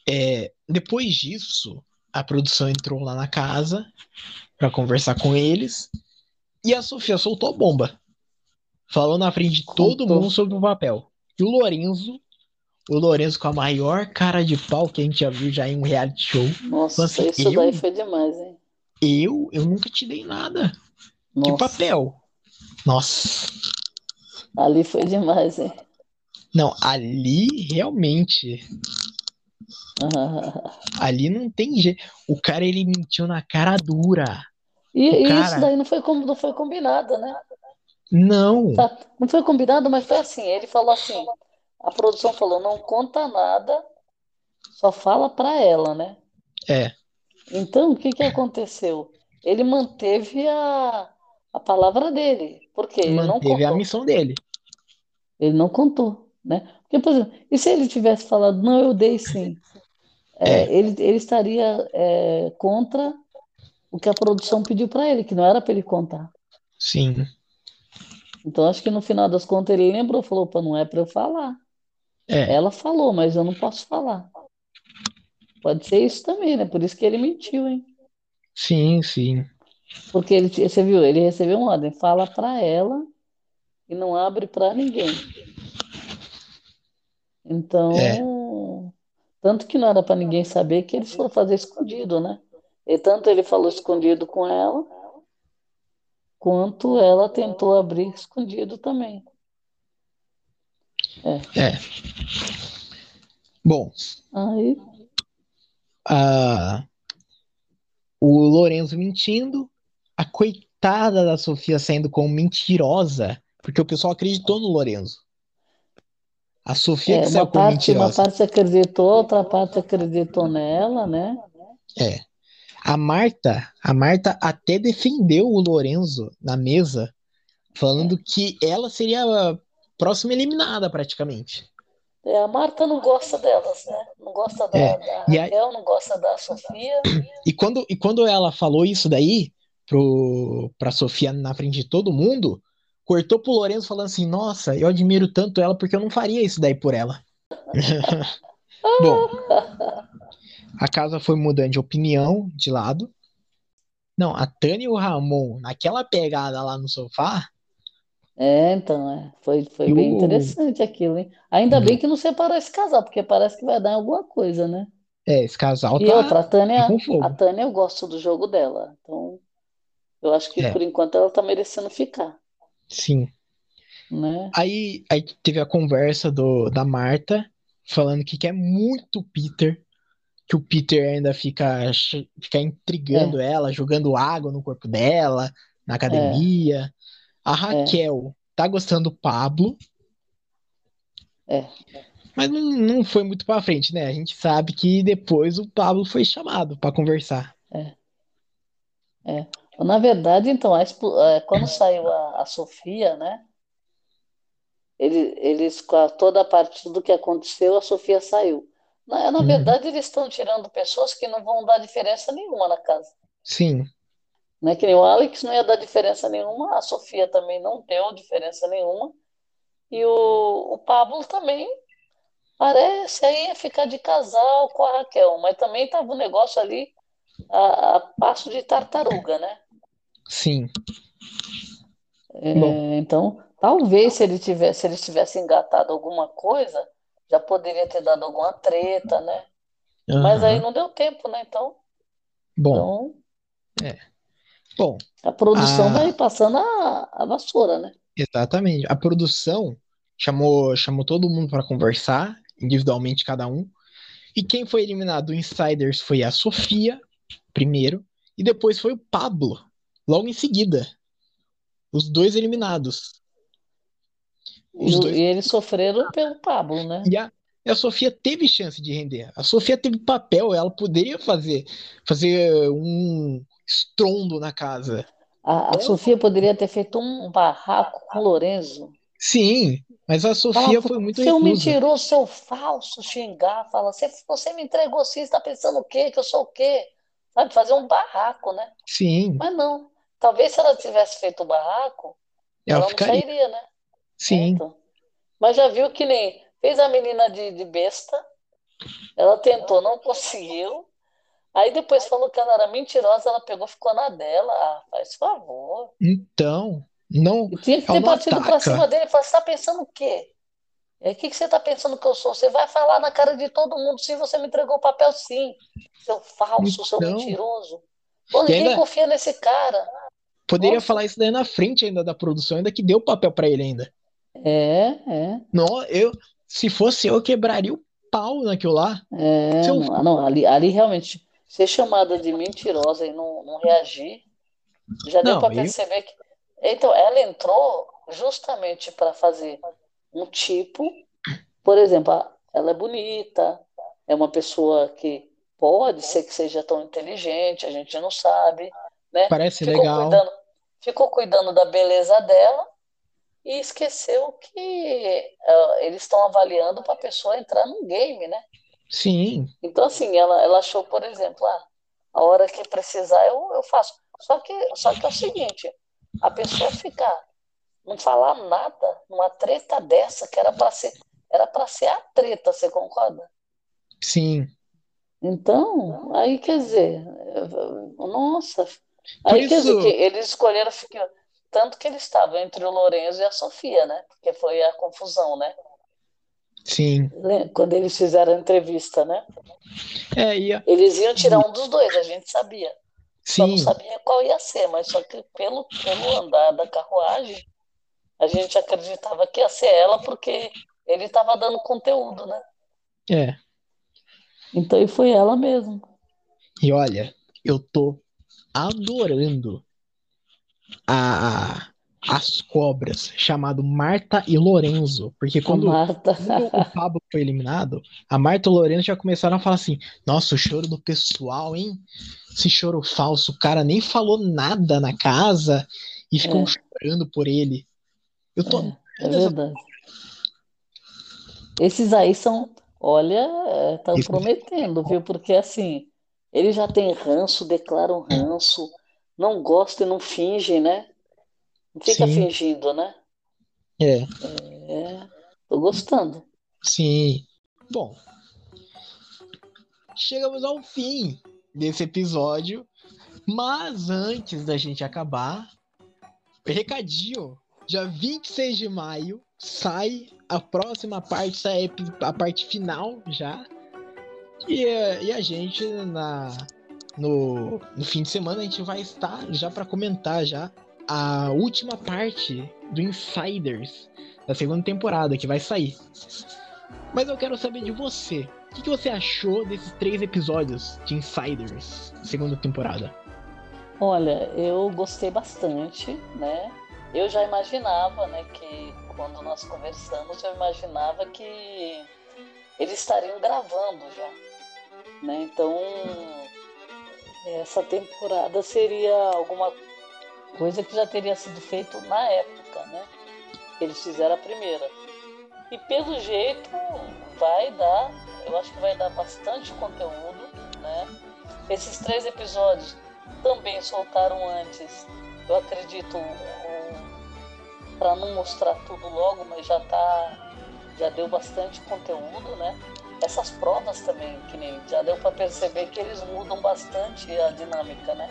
É, depois disso, a produção entrou lá na casa pra conversar com eles e a Sofia soltou a bomba, falou na frente de todo mundo sobre o papel. E o Lorenzo, o Lorenzo com a maior cara de pau que a gente já viu já em um reality show, Nossa, assim: isso daí eu, foi demais, hein? eu, eu nunca te dei nada. Que Nossa, papel? Nossa. ali foi demais, hein? Não, ali realmente, ali não tem jeito. O cara ele mentiu na cara dura. E, e isso daí não foi, não foi combinado, né? não. Tá, não foi combinado, mas foi assim. Ele falou assim, a produção falou, não conta nada, só fala pra ela, né? É, Então, o que que aconteceu? Ele manteve a, a palavra dele, porque ele não manteve a contou. missão dele. Ele não contou, né? Porque, por exemplo, e se ele tivesse falado, não, eu dei sim, É, É, ele, ele estaria é, contra o que a produção pediu para ele, que não era para ele contar. sim. Então, acho que no final das contas ele lembrou, falou, opa, não é para eu falar. É, Ela falou, mas eu não posso falar. Pode ser isso também, né? Por isso que ele mentiu, hein? Sim, sim. Porque ele, você viu, ele recebeu uma ordem, fala para ela e não abre para ninguém. Então, É, tanto que não era para ninguém saber que eles foram fazer escondido, né? E tanto ele falou escondido com ela, quanto ela tentou abrir escondido também. É. é. Bom, Aí, a, o Lorenzo mentindo, a coitada da Sofia saindo como mentirosa, porque o pessoal acreditou no Lorenzo. A Sofia é, que uma saiu como parte, uma parte acreditou, outra parte acreditou nela, né? É. A Marta, a Marta até defendeu o Lorenzo na mesa, falando que ela seria a próxima eliminada praticamente. É, a Marta não gosta delas, né? Não gosta da, É. da E, a- Raquel, não gosta da Sofia. e quando, e quando ela falou isso daí pro, pra Sofia na frente de todo mundo, cortou pro Lorenzo falando assim: Nossa, eu admiro tanto ela porque eu não faria isso daí por ela. Bom, a casa foi mudando de opinião, de lado. Não, a Tânia e o Ramon, naquela pegada lá no sofá, É, então, é, foi, foi bem o. interessante aquilo, hein? Ainda bem que não separou esse casal, porque parece que vai dar alguma coisa, né? É, esse casal E tá, outra, a Tânia, a. Tânia eu gosto do jogo dela. Então, eu acho que É, por enquanto ela tá merecendo ficar, sim. né? Aí, aí teve a conversa do, da Marta, falando que quer muito o Peter, que o Peter ainda fica, fica intrigando É, ela, jogando água no corpo dela, na é, academia. A é, Raquel tá gostando do Pablo, é. mas não, não foi muito pra frente, né? A gente sabe que depois o Pablo foi chamado pra conversar. É, é. Na verdade, então, a expo- é, quando saiu a, a Sofia, né? Ele- Eles, com a- toda a parte do que aconteceu, a Sofia saiu. Na, na Uhum. verdade, eles estão tirando pessoas que não vão dar diferença nenhuma na casa. Sim, Né? Que nem o Alex não ia dar diferença nenhuma, a Sofia também não deu diferença nenhuma, e o, o Pablo também parece aí ficar de casal com a Raquel, mas também estava um negócio ali a, a passo de tartaruga, né? Sim. É, então, talvez se ele tivesse, se eles tivessem engatado alguma coisa, já poderia ter dado alguma treta, né? Mas aí não deu tempo, né? Então, Bom, então é. Bom, a produção vai a, passando a, a vassoura, né? exatamente. A produção chamou, chamou todo mundo pra conversar, individualmente cada um. E quem foi eliminado do Insiders foi a Sofia, primeiro, e depois foi o Pablo, logo em seguida. Os dois eliminados. E, Os o- dois. e eles sofreram pelo Pablo, né? E a, e a Sofia teve chance de render. A Sofia teve papel, ela poderia fazer, fazer um estrondo na casa. A, a Sofia poderia ter feito um barraco com o Lorenzo. Sim, mas a Sofia foi muito seu reclusa. mentiroso, seu falso, xingar, fala, você, você me entregou sim, você está pensando o quê? Que eu sou o quê? Sabe, fazer um barraco, né? Sim, Mas não. Talvez se ela tivesse feito o barraco, ela ela não sairia, né? É, Sim, então. Mas já viu que nem fez a menina de, de besta, ela tentou, não conseguiu. Aí depois falou que ela era mentirosa, ela pegou, ficou na dela. Ah, faz favor. então, não, E tinha que ter partido pra cima ataca. dele e falar, você tá pensando o quê? É, o que que você tá pensando que eu sou? Você vai falar na cara de todo mundo, sim, você me entregou o papel, sim. Seu falso, seu Então, mentiroso. Pô, ninguém ainda confia nesse cara. Poderia Nossa. falar isso daí na frente ainda da produção, ainda que deu papel pra ele ainda. É, é, Não, eu, se fosse eu, quebraria o pau naquilo lá. é. Seu, Não, não, ali, ali realmente, ser chamada de mentirosa e não, não reagir, já deu para eu, perceber que. Então, ela entrou justamente para fazer um tipo, por exemplo, ela é bonita, é uma pessoa que pode ser que seja tão inteligente, a gente não sabe, né? parece Ficou legal. cuidando, ficou cuidando da beleza dela e esqueceu que eh, eles estão avaliando para a pessoa entrar num game, né? Sim, Então, assim, ela, ela achou, por exemplo, ah, a hora que precisar eu, eu faço. Só que, só que é o seguinte, a pessoa ficar, não falar nada numa treta dessa, que era para ser, era para ser a treta, você concorda? sim. Então, aí quer dizer, nossa, aí quer dizer que eles escolheram ficar, tanto que eles estavam entre o Lourenço e a Sofia, né? Porque foi a confusão, né? sim. Quando eles fizeram a entrevista, né? É, e, Eles iam tirar um dos dois, a gente sabia. Só não sim, sabia qual ia ser, mas só que pelo, pelo andar da carruagem, a gente acreditava que ia ser ela porque ele estava dando conteúdo, né? é. Então, e foi ela mesmo. E olha, eu tô adorando a, as cobras, chamado Marta e Lorenzo. Porque quando, quando o Pablo foi eliminado, a Marta e o Lorenzo já começaram a falar assim: Nossa, o choro do pessoal, hein? Esse choro falso, o cara nem falou nada na casa e ficam É, chorando por ele. Eu tô é, é verdade. Esses aí são, olha, estão Isso, prometendo, viu? Porque assim, eles já têm ranço, declaram ranço, não gostam e não fingem, né? Não fica sim, fingindo, né? é, É, tô gostando. sim. Bom, chegamos ao fim desse episódio, mas antes da gente acabar, recadinho, dia 26 de maio sai a próxima parte, sai a parte final já. E, e a gente na no, no fim de semana a gente vai estar já para comentar já a última parte do Insiders da segunda temporada que vai sair. Mas eu quero saber de você. O que, que você achou desses três episódios de Insiders, segunda temporada? Olha, eu gostei bastante, né? Eu já imaginava, né, que quando nós conversamos, eu imaginava que eles estariam gravando já, né? Então, essa temporada seria alguma coisa que já teria sido feito na época, né? Eles fizeram a primeira. E pelo jeito vai dar, eu acho que vai dar bastante conteúdo, né? Esses três episódios também soltaram antes, eu acredito, para não mostrar tudo logo, mas já tá, já deu bastante conteúdo, né? Essas provas também, que nem já deu para perceber que eles mudam bastante a dinâmica, né?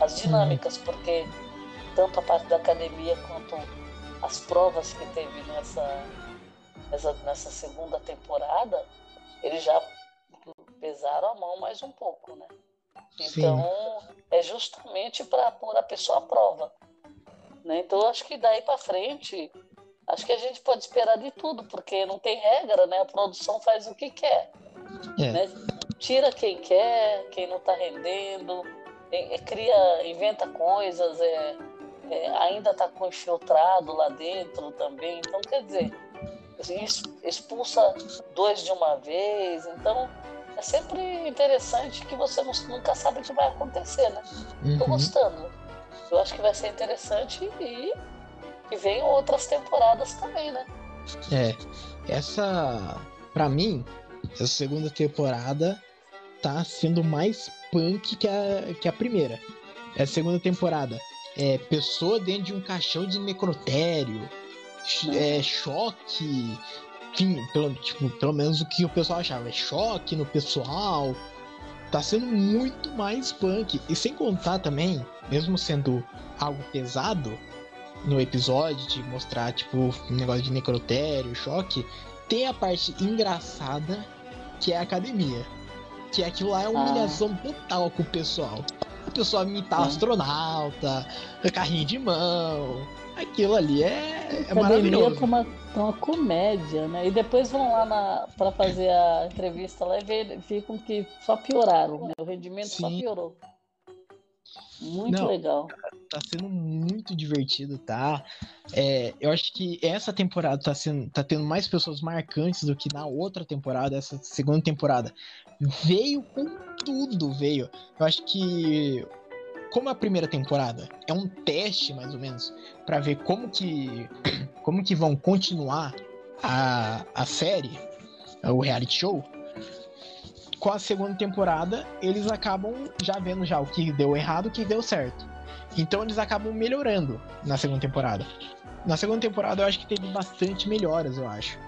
As dinâmicas, porque tanto a parte da academia quanto as provas que teve nessa, nessa, nessa segunda temporada, eles já pesaram a mão mais um pouco, né? Então, Sim. é justamente para pôr a pessoa à prova. Né? Então, acho que daí para frente, acho que a gente pode esperar de tudo, porque não tem regra, né? A produção faz o que quer. É. Né? Tira quem quer, quem não está rendendo, cria, inventa coisas, é, é ainda está com infiltrado lá dentro também. Então, quer dizer, assim, expulsa dois de uma vez. Então, é sempre interessante que você nunca sabe o que vai acontecer, né? Uhum. Tô gostando. Eu acho que vai ser interessante e que venham outras temporadas também, né? É, essa, para mim, essa segunda temporada tá sendo mais punk que a, que a primeira. Essa segunda temporada é pessoa dentro de um caixão de necrotério, é, choque, enfim, pelo, tipo, pelo menos o que o pessoal achava, é choque no pessoal. Tá sendo muito mais punk. E sem contar também, mesmo sendo algo pesado no episódio, de mostrar, tipo, um negócio de necrotério, choque, tem a parte engraçada que é a academia. Que aquilo lá é uma humilhação ah. total com o pessoal. O pessoal imitar ah. astronauta, carrinho de mão. Aquilo ali é, é maravilhoso. Tá uma, tá uma comédia, né? E depois vão lá na, pra fazer a entrevista lá e ver, ficam que só pioraram, né? O rendimento Sim. só piorou. Muito Não, legal. Tá sendo muito divertido, tá? É, eu acho que essa temporada tá, sendo, tá tendo mais pessoas marcantes do que na outra temporada, essa segunda temporada. Veio com tudo, veio. Eu acho que como a primeira temporada é um teste mais ou menos para ver como que como que vão continuar a, a série, o reality show, com a segunda temporada eles acabam já vendo já o que deu errado, o que deu certo. Então eles acabam melhorando na segunda temporada. Na segunda temporada eu acho que teve bastante melhoras, eu acho.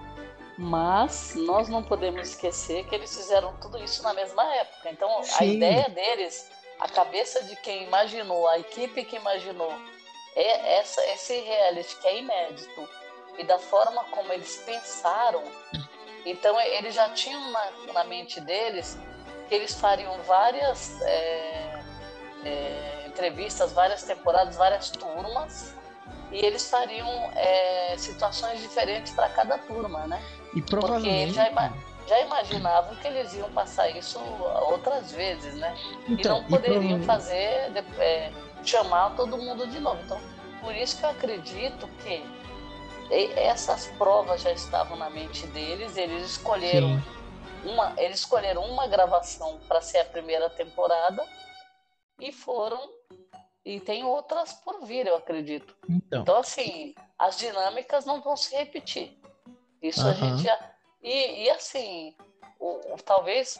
Mas nós não podemos esquecer que eles fizeram tudo isso na mesma época. Então Sim. a ideia deles, a cabeça de quem imaginou, a equipe que imaginou é essa, esse reality que é inédito e da forma como eles pensaram, então eles já tinham na, na mente deles que eles fariam várias é, é, entrevistas, várias temporadas, várias turmas e eles fariam é, situações diferentes para cada turma, né? E provavelmente. Porque já, já, imaginavam que eles iam passar isso outras vezes, né? Então, e não poderiam e fazer, é, chamar todo mundo de novo. Então, por isso que eu acredito que essas provas já estavam na mente deles, eles escolheram Sim. uma, eles escolheram uma gravação para ser a primeira temporada e foram e tem outras por vir, eu acredito. Então, então assim, as dinâmicas não vão se repetir. Isso uh -huh. a gente já. E, e assim, o, o, talvez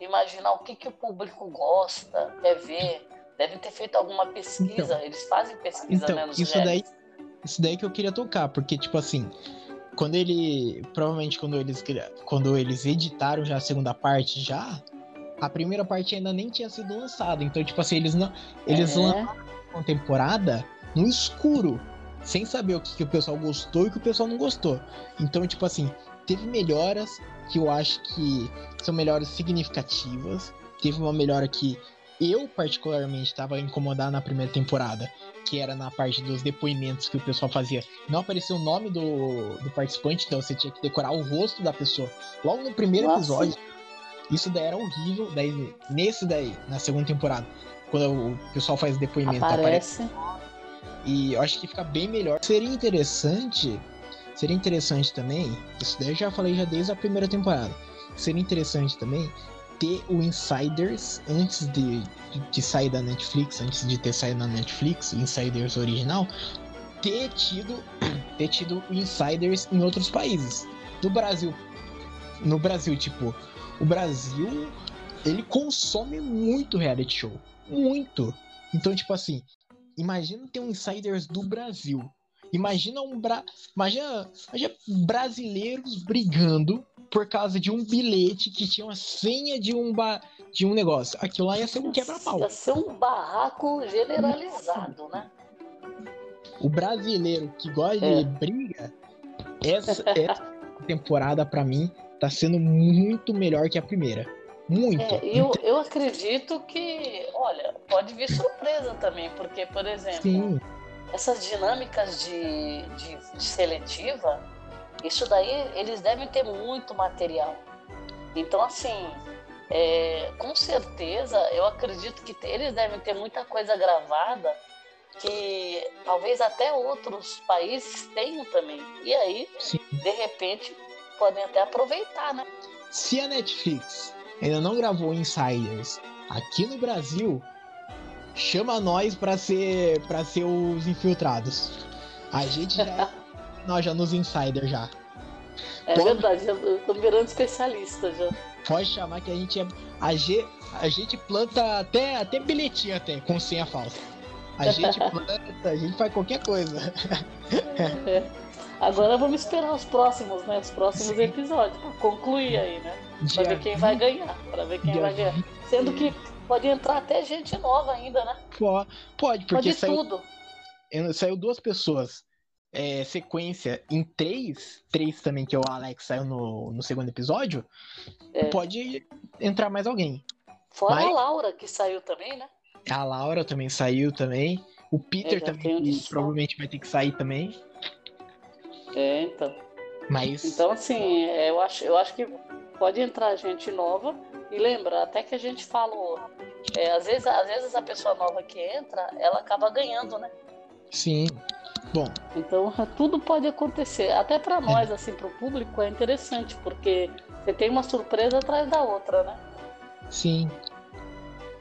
imaginar o que, que o público gosta, quer ver. Deve ter feito alguma pesquisa. Então, Eles fazem pesquisa então, né, isso daí, isso daí que eu queria tocar, porque, tipo assim, quando ele. Provavelmente quando eles, quando eles editaram já a segunda parte, já. A primeira parte ainda nem tinha sido lançada. Então, tipo assim, eles não. Eles é. lançaram uma temporada no escuro, sem saber o que, que o pessoal gostou e o que o pessoal não gostou. Então, tipo assim, teve melhoras que eu acho que são melhoras significativas. Teve uma melhora que eu, particularmente, estava incomodado na primeira temporada, que era na parte dos depoimentos que o pessoal fazia. Não aparecia o nome do, do participante, então você tinha que decorar o rosto da pessoa. Logo no primeiro Nossa. episódio, isso daí era horrível. Daí, nesse daí, na segunda temporada, quando o pessoal faz depoimento, aparece. aparece. E eu acho que fica bem melhor. Seria interessante, seria interessante também, isso daí eu já falei já desde a primeira temporada. Seria interessante também ter o Insiders antes de, de, sair da Netflix, antes de ter saído na Netflix, Insiders original, ter tido ter tido Insiders em outros países. No Brasil, no Brasil, tipo, o Brasil ele consome muito reality show muito. Então, tipo assim, imagina ter um Insiders do Brasil. Imagina um bra... imagina, imagina brasileiros brigando por causa de um bilhete que tinha uma senha de um ba... de um negócio. Aquilo lá ia ser um quebra-pau. Ia ser um barraco generalizado, né? O brasileiro que gosta é. de briga, essa, essa temporada para mim tá sendo muito melhor que a primeira. Muito. É, eu, eu acredito que, olha, pode vir surpresa também, porque, por exemplo, Sim. essas dinâmicas de, de, de, seletiva, isso daí eles devem ter muito material. Então, assim, é, com certeza, eu acredito que eles devem ter muita coisa gravada que talvez até outros países tenham também. E aí, Sim. de repente, podem até aproveitar, né? Se a Netflix ainda não gravou Insiders aqui no Brasil, chama nós para ser para ser os infiltrados. A gente já nós já nos Insiders já. É Pode... verdade, já estamos virando especialista já. Pode chamar que a gente é a, G, a gente planta até até bilhetinho até com senha falsa. A gente planta, a gente faz qualquer coisa. É. Agora vamos esperar os próximos, né? Os próximos Sim. episódios para concluir aí, né? Para ver quem vai ganhar, para ver quem vai ganhar. Sendo que pode entrar até gente nova ainda, né? Pode, pode porque pode saiu, tudo. Saiu duas pessoas. É, sequência em três, três também que o Alex saiu no, no segundo episódio, é. pode entrar mais alguém. Fora Mas, a Laura que saiu também, né? A Laura também saiu também. O Peter é, também provavelmente vai ter que sair também. É, então. Mas... Então, assim, é, eu acho, eu acho que pode entrar gente nova e lembra, até que a gente falou, é, às, vezes, às vezes a pessoa nova que entra, ela acaba ganhando, né? Sim. Bom. Então, tudo pode acontecer. Até para nós, é. assim, para o público, é interessante, porque você tem uma surpresa atrás da outra, né? Sim.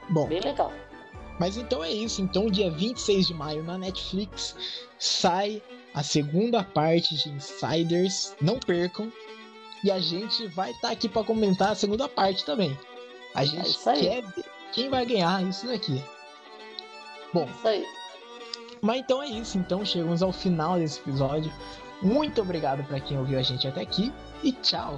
Bom. Bem legal. Mas então é isso. Então, dia 26 de maio na Netflix sai a segunda parte de Insiders. Não percam. E a gente vai estar tá aqui para comentar a segunda parte também. A é gente é quer ver quem vai ganhar isso daqui. Bom. Isso aí. Mas então é isso. Então chegamos ao final desse episódio. Muito obrigado para quem ouviu a gente até aqui e tchau!